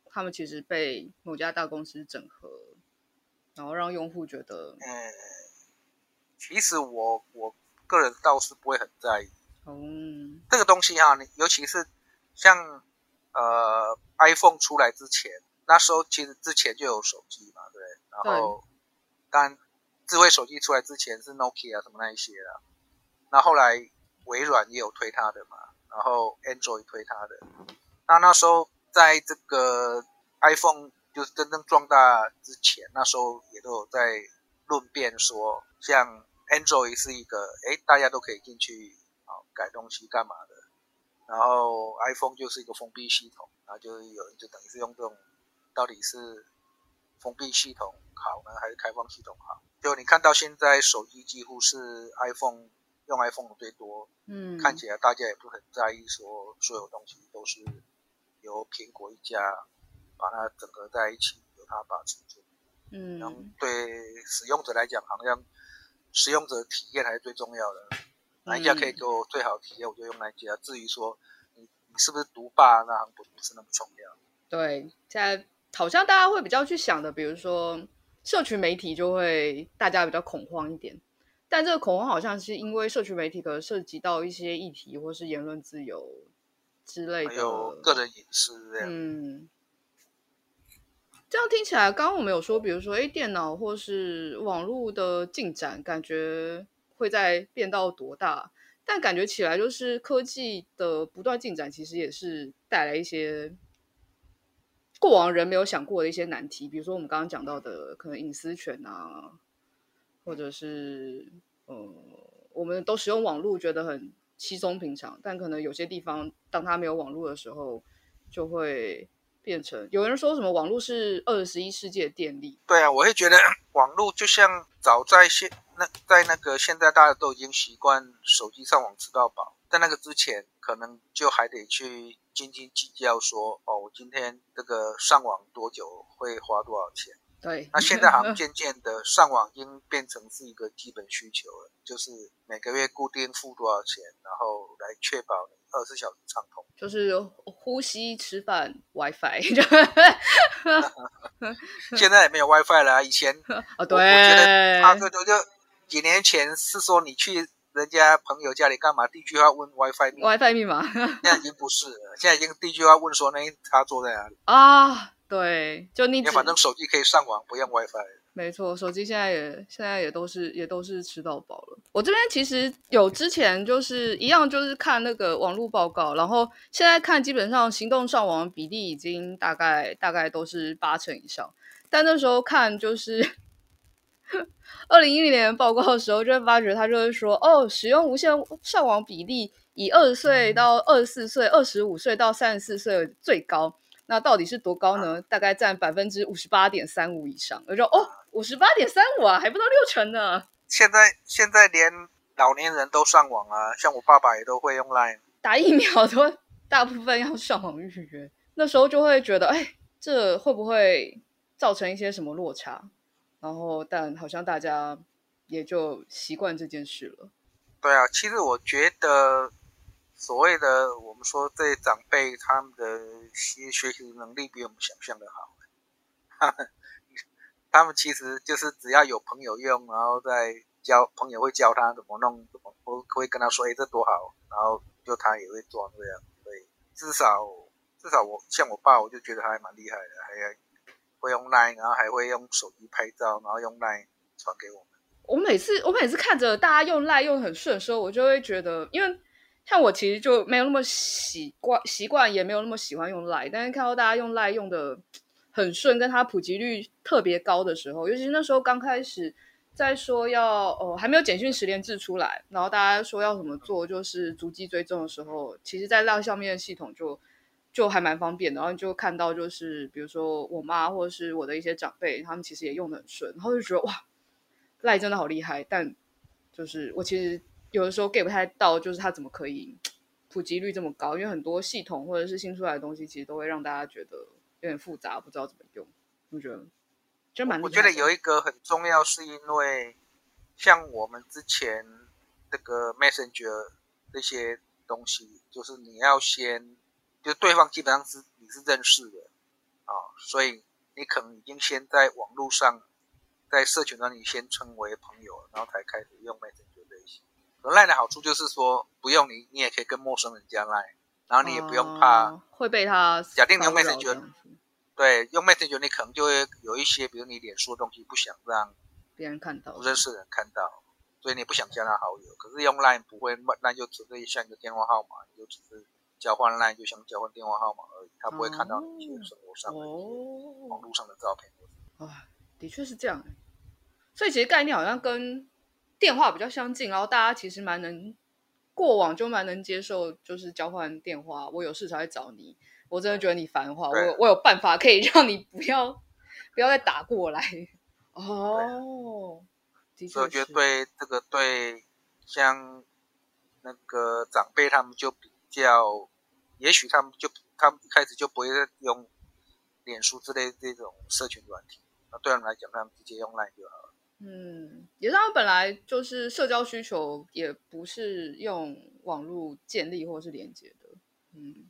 他们其实被某家大公司整合，然后让用户觉得……嗯，其实我我个人倒是不会很在意。嗯，这个东西哈，你尤其是像呃 iPhone 出来之前，那时候其实之前就有手机嘛，对，然后当然智慧手机出来之前是 Nokia 什么那一些啦，那后来微软也有推它的嘛，然后 Android 推它的，那那时候在这个 iPhone 就是真正壮大之前，那时候也都有在论辩说，像 Android 是一个哎大家都可以进去。啊改东西干嘛的？然后 iPhone 就是一个封闭系统，然后就有人就等于是用这种，到底是封闭系统好呢，还是开放系统好？就你看到现在手机几乎是 iPhone 用 iPhone 的最多，嗯，看起来大家也不很在意说所有东西都是由苹果一家把它整合在一起，由它把持住，嗯，然后对使用者来讲，好像使用者体验还是最重要的。哪一家可以给我最好体验，我就用哪一家。至于说你你是不是独霸，那不不是那么重要。对，现在好像大家会比较去想的，比如说社群媒体就会大家比较恐慌一点，但这个恐慌好像是因为社群媒体可能涉及到一些议题或是言论自由之类的，还有个人隐私这样。嗯，这样听起来，刚刚我们有说，比如说，哎，电脑或是网络的进展，感觉。会在变到多大？但感觉起来就是科技的不断进展，其实也是带来一些过往人没有想过的一些难题。比如说我们刚刚讲到的，可能隐私权啊，或者是呃，我们都使用网络觉得很稀松平常，但可能有些地方，当它没有网络的时候，就会变成有人说什么网络是二十一世纪的电力。对啊，我会觉得 网络就像早在现。那在那个现在大家都已经习惯手机上网吃到饱，在那个之前可能就还得去斤斤计较说，哦，我今天这个上网多久会花多少钱？对。那现在好像渐渐的上网已经变成是一个基本需求了，就是每个月固定付多少钱，然后来确保你二十四小时畅通。就是呼吸、吃饭、WiFi。现在也没有 WiFi 了，以前哦，对，我觉得差不多就。几年前是说你去人家朋友家里干嘛？第一句话问 WiFi 密 WiFi 密码，现在已经不是了，现在已经第一句话问说那插座在哪里啊？对，就你反正手机可以上网，不用 WiFi。没错，手机现在也现在也都是也都是吃到饱了。我这边其实有之前就是一样，就是看那个网络报告，然后现在看基本上行动上网比例已经大概大概都是八成以上，但那时候看就是。二零一零年报告的时候，就会发觉他就会说，哦，使用无线上网比例以二十岁到二十四岁、二十五岁到三十四岁最高。那到底是多高呢？大概占百分之五十八点三五以上。我就哦，五十八点三五啊，还不到六成呢。现在现在连老年人都上网啊，像我爸爸也都会用 Line。打疫苗都大部分要上网预约。那时候就会觉得，哎，这会不会造成一些什么落差？然后，但好像大家也就习惯这件事了。对啊，其实我觉得所谓的我们说这长辈，他们的学学习能力比我们想象的好。哈 哈他们其实就是只要有朋友用，然后再教朋友会教他怎么弄，怎么会会跟他说，哎，这多好，然后就他也会做这样。对，至少至少我像我爸，我就觉得他还蛮厉害的，还。会用 Line，然后还会用手机拍照，然后用 Line 传给我们。我每次我每次看着大家用 Line 用很顺的时候，我就会觉得，因为像我其实就没有那么习惯，习惯也没有那么喜欢用 Line，但是看到大家用 Line 用的很顺，跟它普及率特别高的时候，尤其是那时候刚开始在说要哦还没有简讯十连制出来，然后大家说要怎么做，就是逐迹追踪的时候，其实在 Line 上面的系统就。就还蛮方便的，然后你就看到就是，比如说我妈或者是我的一些长辈，他们其实也用的很顺，然后就觉得哇，赖真的好厉害。但就是我其实有的时候 get 不太到，就是它怎么可以 普及率这么高？因为很多系统或者是新出来的东西，其实都会让大家觉得有点复杂，不知道怎么用。我觉得就蛮。我觉得有一个很重要，是因为像我们之前这个 Messenger 这些东西，就是你要先，就对方基本上是你是认识的啊，所以你可能已经先在网络上，在社群那里先成为朋友，然后才开始用 Messenger 这些。Line 的好处就是说，不用你，你也可以跟陌生人加 Line，然后你也不用怕、呃、会被他。假定你用 Messenger。对，用 Messenger 你可能就会有一些，比如你脸书的东西不想让别人看到，不认识的人看到，所以你不想加他好友。可是用 Line 不会，Line 就只可以像一个电话号码，你就只是交换 Line，就像交换电话号码而已，他不会看到你一些生活上的网络上的照片。啊、哦，的确是这样。所以其实概念好像跟电话比较相近，然后大家其实蛮能过往就蛮能接受，就是交换电话，我有事才会找你。我真的觉得你烦的话，我我有办法可以让你不要 不要再打过来哦。所以我觉得对这个对像那个长辈他们就比较，也许他们就他们一开始就不会用脸书之类这种社群软体，那对他们来讲，他们直接用 Line 就好了。嗯，也是他们本来就是社交需求，也不是用网络建立或是连接的。嗯。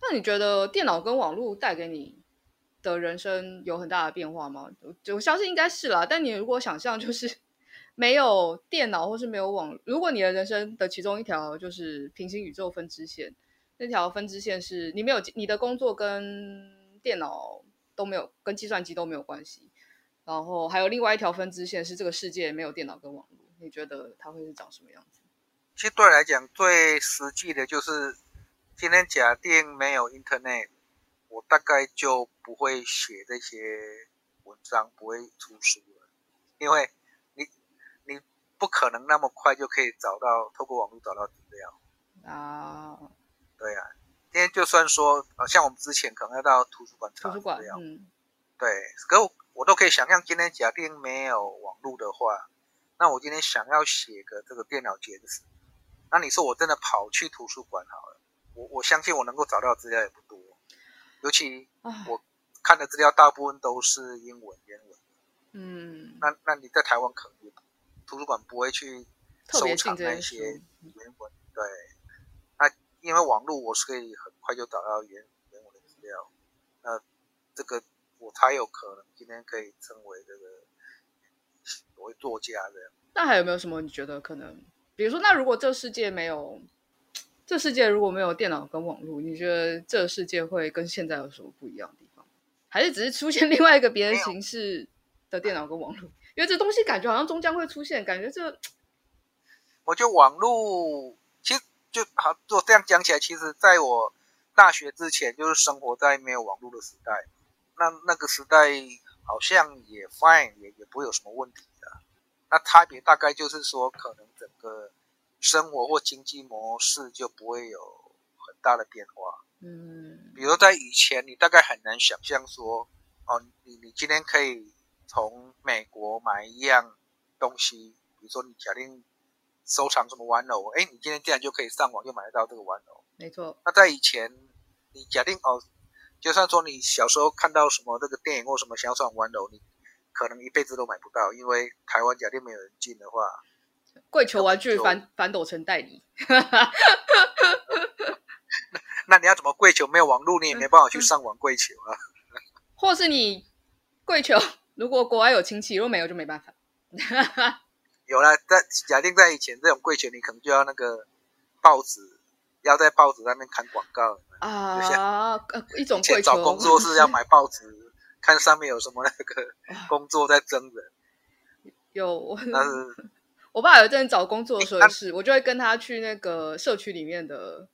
那你觉得电脑跟网络带给你的人生有很大的变化吗？就我相信应该是啦。但你如果想象就是 没有电脑或是没有网，如果你的人生的其中一条就是平行宇宙分支线，那条分支线是你没有你的工作跟电脑都没有，跟计算机都没有关系。然后还有另外一条分支线是这个世界没有电脑跟网络，你觉得它会是长什么样子？其实对我来讲最实际的就是。今天假定没有 Internet，我大概就不会写这些文章，不会出书了，因为你你不可能那么快就可以找到，透过网络找到资料啊。对啊，今天就算说，像我们之前可能要到图书馆查资料，嗯，对，可我，我都可以想象，今天假定没有网络的话，那我今天想要写个这个电脑简史，那你说我真的跑去图书馆好了？我我相信我能够找到资料也不多，尤其我看的资料大部分都是英文原文。嗯，那那你在台湾可能图书馆不会去收藏那些原文，对。那因为网络我是可以很快就找到原原文的资料，那这个我才有可能今天可以成为这个所谓作家这样。那还有没有什么你觉得可能？比如说，那如果这个世界没有？这世界如果没有电脑跟网络，你觉得这个世界会跟现在有什么不一样的地方？还是只是出现另外一个别的形式的电脑跟网络？因为这东西感觉好像终将会出现，感觉这……我觉得网络其实就好，做这样讲起来，其实在我大学之前就是生活在没有网络的时代，那那个时代好像也 fine，也也不会有什么问题的。那差别大概就是说，可能整个。生活或经济模式就不会有很大的变化。嗯，比如在以前，你大概很难想象说，哦，你你今天可以从美国买一样东西，比如说你假定收藏什么玩偶，哎，你今天竟然就可以上网就买得到这个玩偶。没错。那在以前，你假定哦，就算说你小时候看到什么这个电影或什么想要上玩偶，你可能一辈子都买不到，因为台湾假定没有人进的话。跪求玩具反反斗城代理，那你要怎么跪求？没有网络，你也没办法去上网跪求啊。或是你跪求，如果国外有亲戚，如果没有就没办法。有了，在假定在以前这种跪求，你可能就要那个报纸，要在报纸上面看广告。啊。一种跪求。找工作是要买报纸，看上面有什么那个工作在征人。有，但是。我爸有一阵找工作的时候也是，我就会跟他去那个社区里面的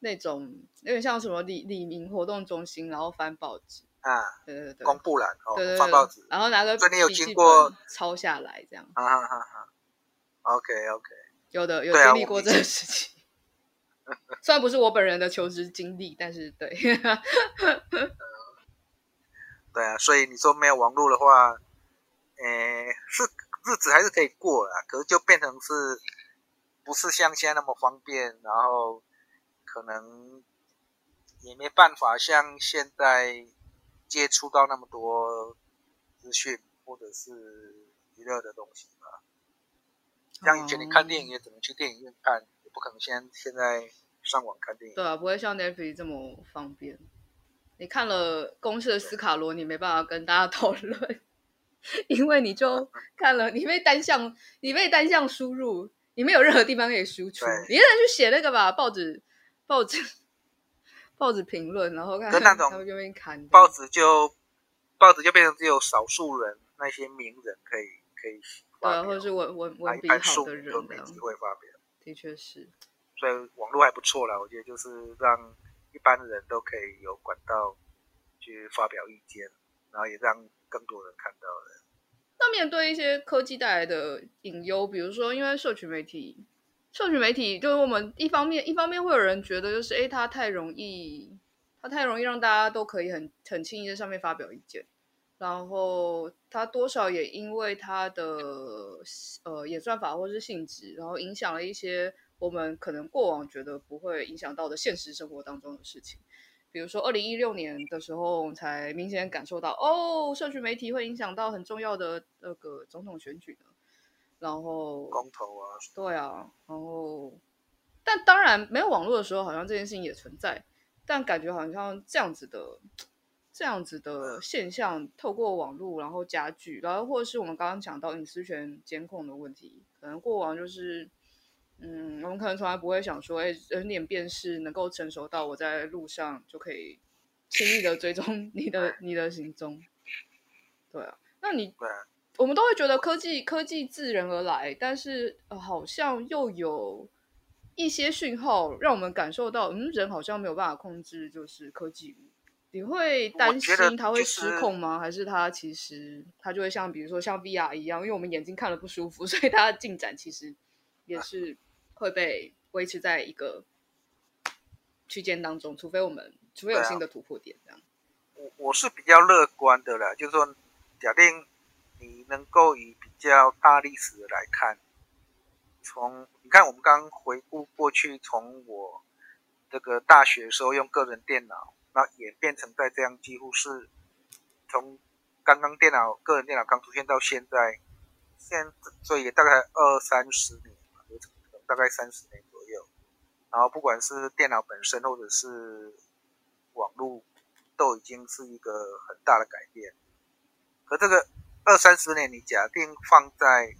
那种，有点像什么李李明活动中心，然后翻报纸。啊，对对对，公布栏哦，对对对，翻报纸，然后拿个笔记本，有经过抄下来这样，啊哈哈哈，OK OK，有的有经历过这个事情，虽然不是我本人的求职经历，但是对，对啊，所以你说没有网络的话，诶，是。日子还是可以过啦，可是就变成是，不是像现在那么方便，然后可能也没办法像现在接触到那么多资讯或者是娱乐的东西吧。像以前你看电影也只能去电影院看，也不可能现现在上网看电影。对啊，不会像 Netflix 这么方便。你看了公视的斯卡罗，你没办法跟大家讨论，因为你就 看了，你被单向，你被单向输入，你没有任何地方可以输出，你现在去写那个吧，报纸，报纸，报纸评论，然后看那种报纸就报纸就变成只有少数人，那些名人可以可以发表，对，或者是文文文笔好的人都没机会发表，的确是，所以网络还不错啦，我觉得就是让。一般的人都可以有管道去发表意见，然后也让更多人看到的。那面对一些科技带来的隐忧，比如说，因为社群媒体，社群媒体就是我们一方面，一方面会有人觉得就是，哎，它太容易，它太容易让大家都可以很很轻易在上面发表意见，然后它多少也因为它的呃演算法或是性质，然后影响了一些。我们可能过往觉得不会影响到的现实生活当中的事情，比如说二零一六年的时候，才明显感受到哦，社区媒体会影响到很重要的那个总统选举呢。然后公投啊，对啊，然后但当然没有网络的时候，好像这件事情也存在，但感觉好像这样子的这样子的现象透过网络然后加剧，然后或者是我们刚刚讲到隐私权监控的问题，可能过往就是。嗯，我们可能从来不会想说，哎，人脸辨识能够成熟到我在路上就可以轻易的追踪你的你的行踪。对啊，那你，我们都会觉得科技科技自人而来，但是，呃，好像又有一些讯号让我们感受到，嗯，人好像没有办法控制，就是科技。你会担心它会失控吗？还是它其实它就会像比如说像 VR 一样，因为我们眼睛看了不舒服，所以它的进展其实也是。会被维持在一个区间当中，除非我们除非有新的突破点，这样。我我是比较乐观的啦，就是说，假定你能够以比较大历史来看，从你看我们刚回顾过去，从我这个大学的时候用个人电脑，那演变成在这样，几乎是从刚刚电脑个人电脑刚出现到现在，现在所以大概二三十年。大概三十年左右，然后不管是电脑本身或者是网络，都已经是一个很大的改变。可这个二三十年，你假定放在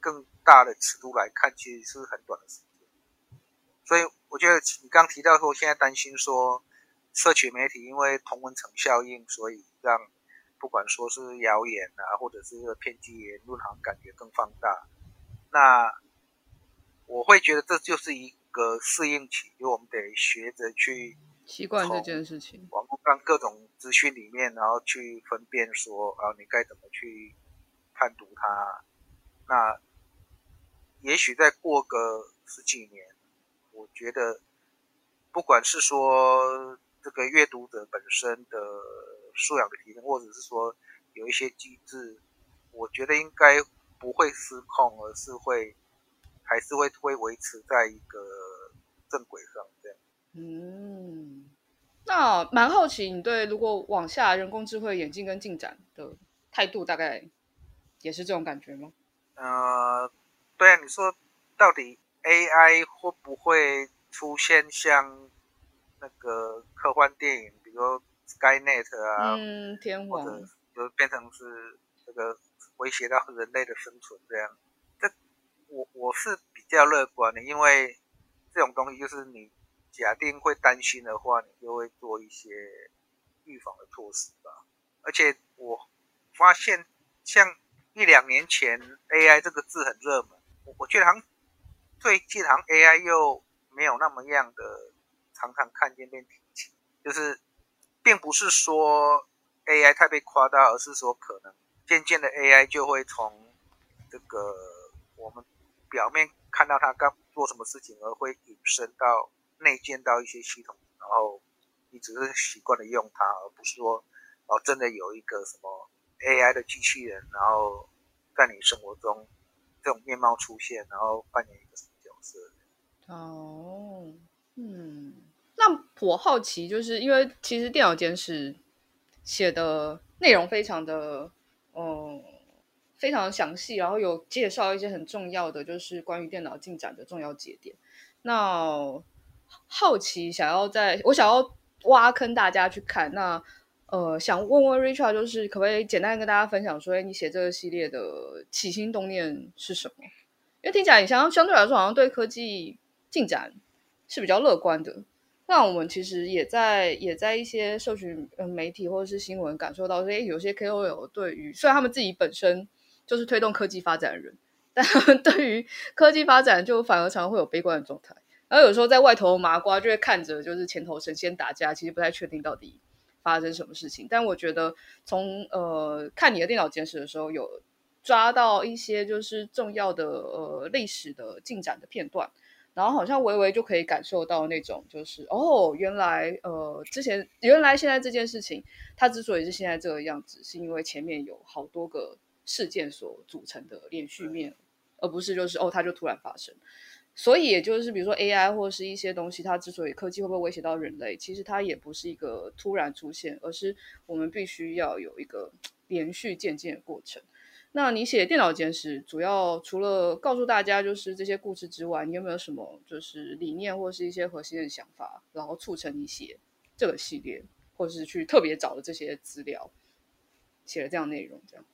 更大的尺度来看，其实是很短的时间。所以我觉得你刚提到说，现在担心说，社群媒体因为同温层效应，所以让不管说是谣言啊，或者是偏激言论，好像感觉更放大。那我会觉得这就是一个适应期，因为我们得学着去习惯这件事情。网络上各种资讯里面，然后去分辨说啊，你该怎么去判读它。那也许再过个十几年，我觉得不管是说这个阅读者本身的素养的提升，或者是说有一些机制，我觉得应该不会失控，而是会。还是会会维持在一个正轨上，这样。嗯，那蛮好奇，你对如果往下人工智慧演进跟进展的态度，大概也是这种感觉吗？呃，对啊，你说到底 AI 会不会出现像那个科幻电影，比如说 Skynet 啊，嗯，天网，就变成是这个威胁到人类的生存这样？这我我是比较乐观的，因为这种东西就是你假定会担心的话，你就会做一些预防的措施吧。而且我发现，像一两年前 AI 这个字很热门，我我觉得好像最近好像 AI 又没有那么样的常常看见被提起，就是并不是说 AI 太被夸大，而是说可能渐渐的 AI 就会从这个我们。表面看到他刚做什么事情，而会引申到内建到一些系统，然后你只是习惯的用它，而不是说哦，真的有一个什么 AI 的机器人，然后在你生活中这种面貌出现，然后扮演一个什么角色。哦，嗯，那我好奇，就是因为其实电脑简史写的内容非常的嗯非常详细，然后有介绍一些很重要的，就是关于电脑进展的重要节点。那好奇想要在我想要挖坑大家去看，那呃想问问 Richard，就是可不可以简单跟大家分享说，哎你写这个系列的起心动念是什么？因为听起来你相相对来说好像对科技进展是比较乐观的。那我们其实也在也在一些社群媒体或者是新闻感受到说，诶，有些 KOL 对于虽然他们自己本身就是推动科技发展的人，但他们对于科技发展就反而常常会有悲观的状态。然后有时候在外头麻瓜就会看着就是前头神仙打架，其实不太确定到底发生什么事情。但我觉得从呃看你的电脑简史的时候，有抓到一些就是重要的呃历史的进展的片段。然后好像微微就可以感受到那种，就是哦，原来呃，之前原来现在这件事情，它之所以是现在这个样子，是因为前面有好多个事件所组成的连续面，而不是就是哦，它就突然发生。所以也就是比如说 AI 或是一些东西，它之所以科技会不会威胁到人类，其实它也不是一个突然出现，而是我们必须要有一个连续渐进的过程。那你写电脑简史，主要除了告诉大家就是这些故事之外，你有没有什么就是理念或是一些核心的想法，然后促成你写这个系列，或是去特别找的这些资料，写了这样内容？这样。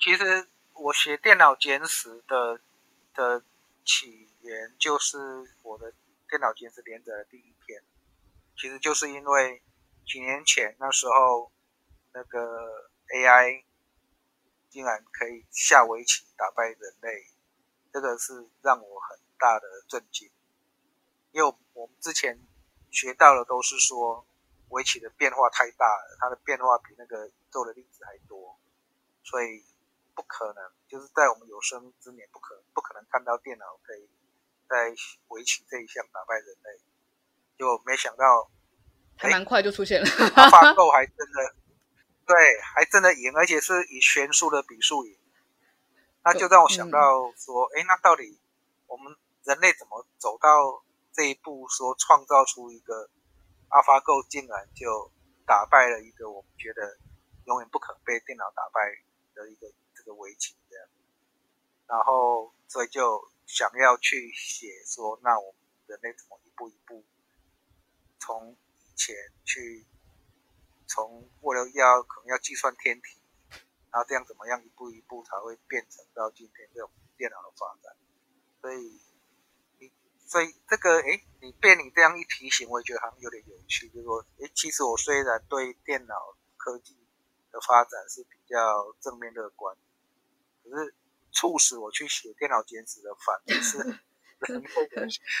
其实我写电脑简史的的起源，就是我的电脑简史连载的第一篇，其实就是因为几年前那时候那个 AI。竟然可以下围棋打败人类，这个是让我很大的震惊。因为我们之前学到的都是说，围棋的变化太大了，它的变化比那个宇宙的粒子还多，所以不可能，就是在我们有生之年不可不可能看到电脑可以在围棋这一项打败人类。就没想到，还蛮快就出现了，AlphaGo 还真的。对，还真的赢，而且是以悬殊的比数赢，那就让我想到说，哎、嗯，那到底我们人类怎么走到这一步，说创造出一个 AlphaGo，竟然就打败了一个我们觉得永远不可被电脑打败的一个这个围棋这样，然后所以就想要去写说，那我们人类怎么一步一步从以前去。从为了要可能要计算天体，然后这样怎么样一步一步才会变成到今天这种电脑的发展，所以你所以这个哎，你被你这样一提醒，我也觉得好像有点有趣，就是说哎，其实我虽然对电脑科技的发展是比较正面乐观，可是促使我去写电脑简史的反而是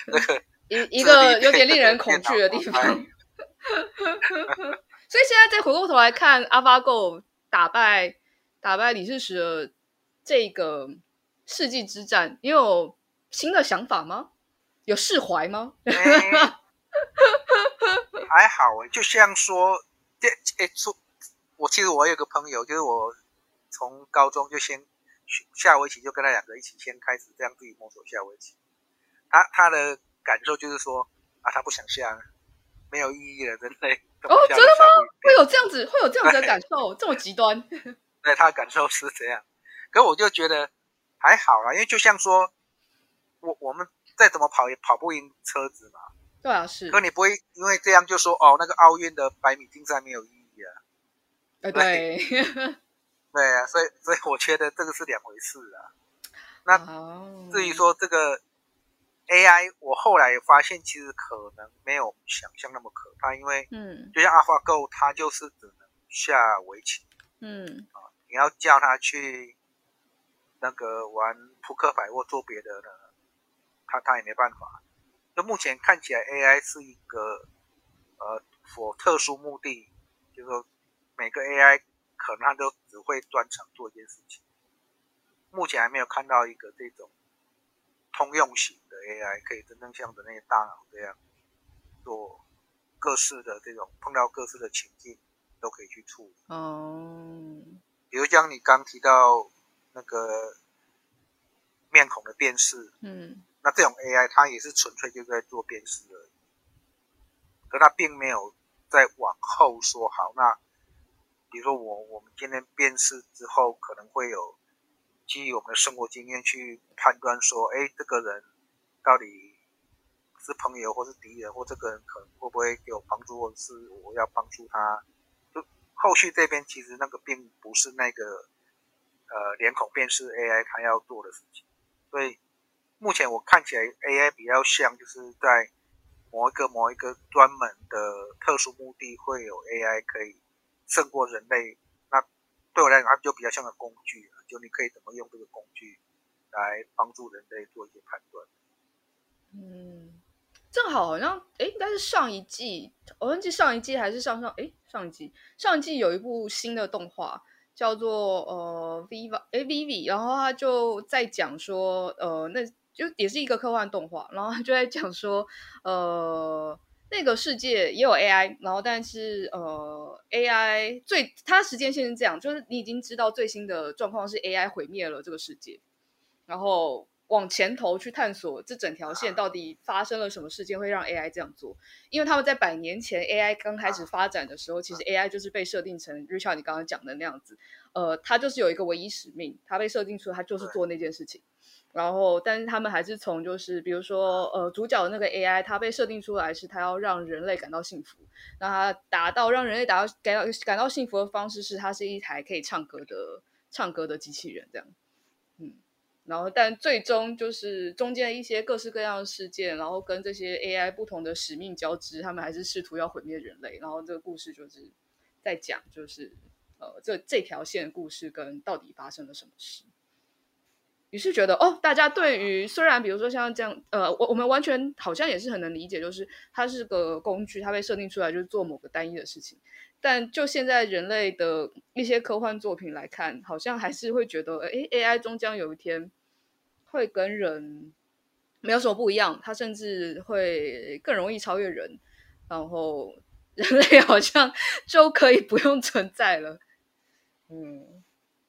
那个一一个 有点令人恐惧的地方。所以现在再回过头来看 AlphaGo 打败打败李世石的这个世纪之战，你有新的想法吗？有释怀吗？欸、还好哎，就像说，这哎，说，我其实我有个朋友，就是我从高中就先下围棋，就跟他两个一起先开始这样自己摸索下围棋。他他的感受就是说啊，他不想下，没有意义了，人类。哦，真的吗？会有这样子，会有这样子的感受，这么极端？对，他的感受是这样，可我就觉得还好啦，因为就像说，我我们再怎么跑也跑不赢车子嘛。对啊，是。可你不会因为这样就说哦，那个奥运的百米竞赛没有意义啊？对对，对啊，所以所以我觉得这个是两回事啊。那至于说这个。AI，我后来发现其实可能没有想象那么可怕，因为，嗯，就像 AlphaGo，它就是只能下围棋，嗯，啊，你要叫它去那个玩扑克牌或做别的呢，它它也没办法。就目前看起来，AI 是一个呃，for 特殊目的，就是说每个 AI 可能它都只会专长做一件事情。目前还没有看到一个这种。通用型的 AI 可以真正像的那些大脑这样做各式的这种碰到各式的情境都可以去处理。哦，比如像你刚提到那个面孔的辨识，嗯，那这种 AI 它也是纯粹就在做辨识而已，可它并没有再往后说好，那比如说我我们今天辨识之后，可能会有基于我们的生活经验去判断说，哎，这个人到底是朋友或是敌人，或这个人可能会不会给我帮助，或者是我要帮助他。就后续这边其实那个并不是那个呃脸孔辨识 AI 它要做的事情，所以目前我看起来 AI 比较像就是在某一个某一个专门的特殊目的会有 AI 可以胜过人类，那对我来讲它就比较像个工具，就你可以怎么用这个工具来帮助人类做一些判断。嗯，正好好像诶，应该是上一季，我忘记上一季还是上上诶，上一季上一季有一部新的动画叫做呃 Viva 诶 Vivi，然后他就在讲说呃那。就也是一个科幻动画，然后他就在讲说，呃，那个世界也有 AI，然后但是呃，AI 最它时间线是这样，就是你已经知道最新的状况是 AI 毁灭了这个世界，然后往前头去探索这整条线到底发生了什么事件会让 AI 这样做，因为他们在百年前 AI 刚开始发展的时候，其实 AI 就是被设定成 Richard 你刚刚讲的那样子，呃，它就是有一个唯一使命，它被设定出它就是做那件事情。然后，但是他们还是从就是，比如说，呃，主角的那个 AI，它被设定出来是它要让人类感到幸福。那它达到让人类达到感到感到幸福的方式是，它是一台可以唱歌的唱歌的机器人，这样。嗯，然后，但最终就是中间一些各式各样的事件，然后跟这些 AI 不同的使命交织，他们还是试图要毁灭人类。然后这个故事就是在讲，就是呃，这这条线故事跟到底发生了什么事。于是觉得哦，大家对于虽然比如说像这样，呃，我我们完全好像也是很能理解，就是它是个工具，它被设定出来就是做某个单一的事情。但就现在人类的一些科幻作品来看，好像还是会觉得，哎，AI 终将有一天会跟人没有什么不一样，它甚至会更容易超越人，然后人类好像 就可以不用存在了。嗯。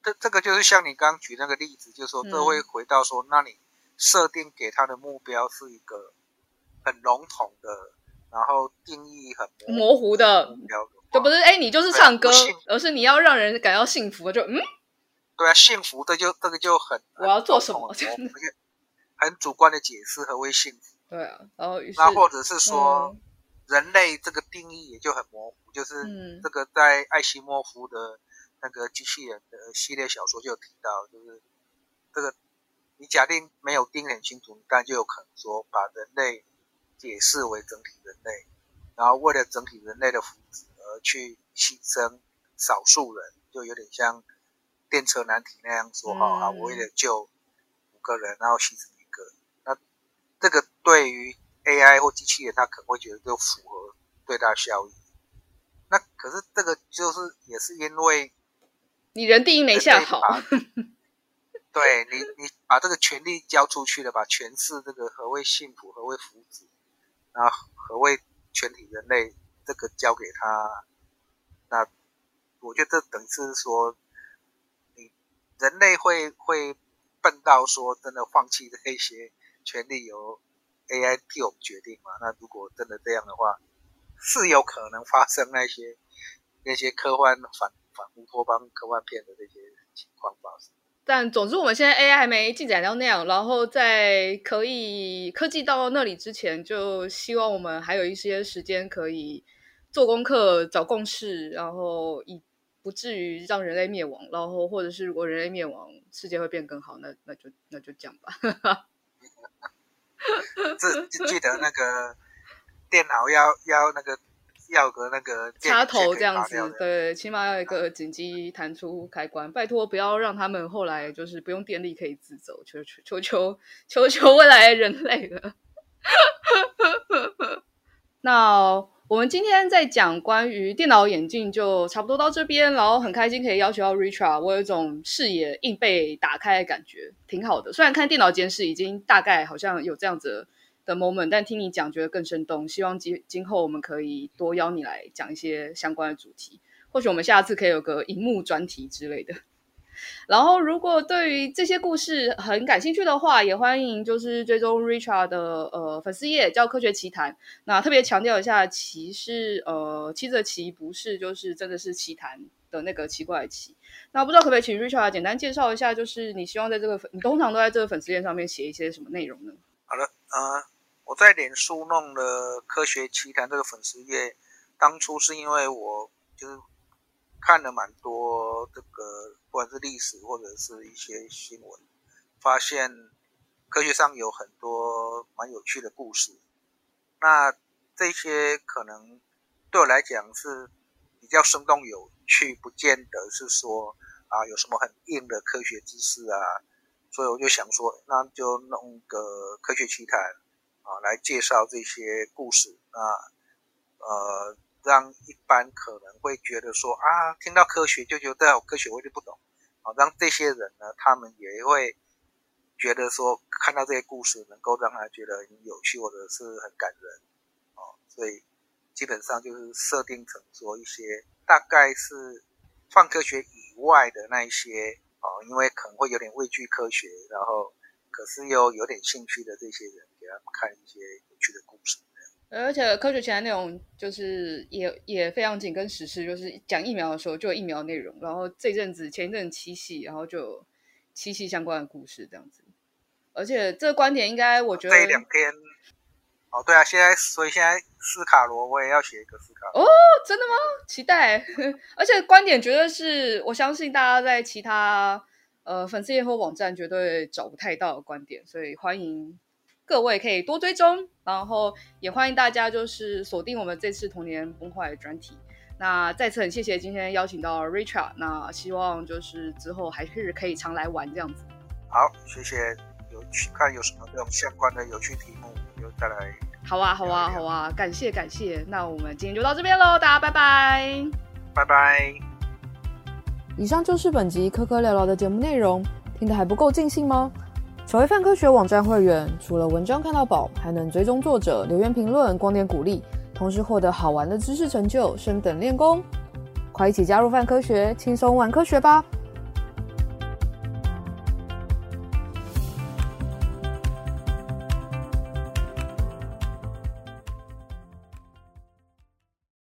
这这个就是像你刚刚举那个例子，就是说这会回到说，那你设定给他的目标是一个很笼统的，然后定义很模糊的目标，就不是哎，你就是唱歌，而是你要让人感到幸福，就嗯，对啊，幸福这就这个就很我要做什么，很主观的解释何为幸福，对啊，然后那或者是说、嗯、人类这个定义也就很模糊，就是这个在艾西莫夫的。那个机器人的系列小说就有提到，就是这个你假定没有定很清楚，但就有可能说把人类解释为整体人类，然后为了整体人类的福祉而去牺牲少数人，就有点像电车难题那样说好啊，我为了救五个人，然后牺牲一个，那这个对于 AI 或机器人，他可能会觉得就符合最大效益。那可是这个就是也是因为。你人第一没下好，对你，你把这个权利交出去了，把诠释这个何谓幸福、何谓福祉，然后何谓全体人类这个交给他，那我觉得等于是说，你人类会会笨到说真的放弃这些权利由 AI 替我们决定嘛？那如果真的这样的话，是有可能发生那些那些科幻反。反乌托邦科幻片的那些情况发生，但总之我们现在 AI 还没进展到那样，然后在可以科技到那里之前，就希望我们还有一些时间可以做功课、找共识，然后以不至于让人类灭亡，然后或者是如果人类灭亡，世界会变更好，那那就那就这样吧。这记得那个电脑要要那个。要个那个插头这样子，对，起码要一个紧急弹出开关。拜托，不要让他们后来就是不用电力可以自走，求求求求求求未来人类了。那我们今天在讲关于电脑眼镜，就差不多到这边。然后很开心可以邀请到 Richard，我有一种视野硬被打开的感觉，挺好的。虽然看电脑监视已经大概好像有这样子。的 moment，但听你讲觉得更生动。希望今今后我们可以多邀你来讲一些相关的主题。或许我们下次可以有个荧幕专题之类的。然后，如果对于这些故事很感兴趣的话，也欢迎就是追踪 Richard 的呃粉丝页叫科学奇谈。那特别强调一下，奇是呃七的奇，不是就是真的是奇谈的那个奇怪的奇。那不知道可不可以请 Richard 简单介绍一下，就是你希望在这个你通常都在这个粉丝页上面写一些什么内容呢？好了，啊，我在脸书弄了科学奇谈这个粉丝页，当初是因为我就是。看了蛮多这个，不管是历史或者是一些新闻，发现科学上有很多蛮有趣的故事。那这些可能对我来讲是比较生动有趣，不见得是说啊有什么很硬的科学知识啊。所以我就想说，那就弄个科学奇谈啊来介绍这些故事。啊呃。让一般可能会觉得说啊，听到科学就觉得科学我就不懂，啊，让这些人呢，他们也会觉得说看到这些故事能够让他觉得很有趣或者是很感人，哦，所以基本上就是设定成说一些大概是放科学以外的那一些，哦，因为可能会有点畏惧科学，然后可是又有点兴趣的这些人，给他们看一些有趣的故事。而且科学前的内容就是也也非常紧跟时事，就是讲疫苗的时候就有疫苗内容，然后这阵子前一阵子七夕，然后就有七夕相关的故事这样子。而且这个观点应该我觉得这两天哦，对啊，现在所以现在斯卡罗我也要写一个斯卡罗哦，真的吗？期待！而且观点绝对是我相信大家在其他呃粉丝页或网站绝对找不太到的观点，所以欢迎。各位可以多追踪，然后也欢迎大家就是锁定我们这次童年崩坏的专题。那再次很谢谢今天邀请到 Richard，那希望就是之后还是可以常来玩这样子。好，谢谢。有去看有什么这种相关的有趣题目，就再来。好啊，好啊，好啊，感谢感谢。那我们今天就到这边喽，大家拜拜。拜拜。以上就是本集科科聊聊的节目内容，听得还不够尽兴吗？成为泛科学网站会员，除了文章看到饱，还能追踪作者、留言评论、光点鼓励，同时获得好玩的知识成就、升等练功。快一起加入泛科学，轻松玩科学吧！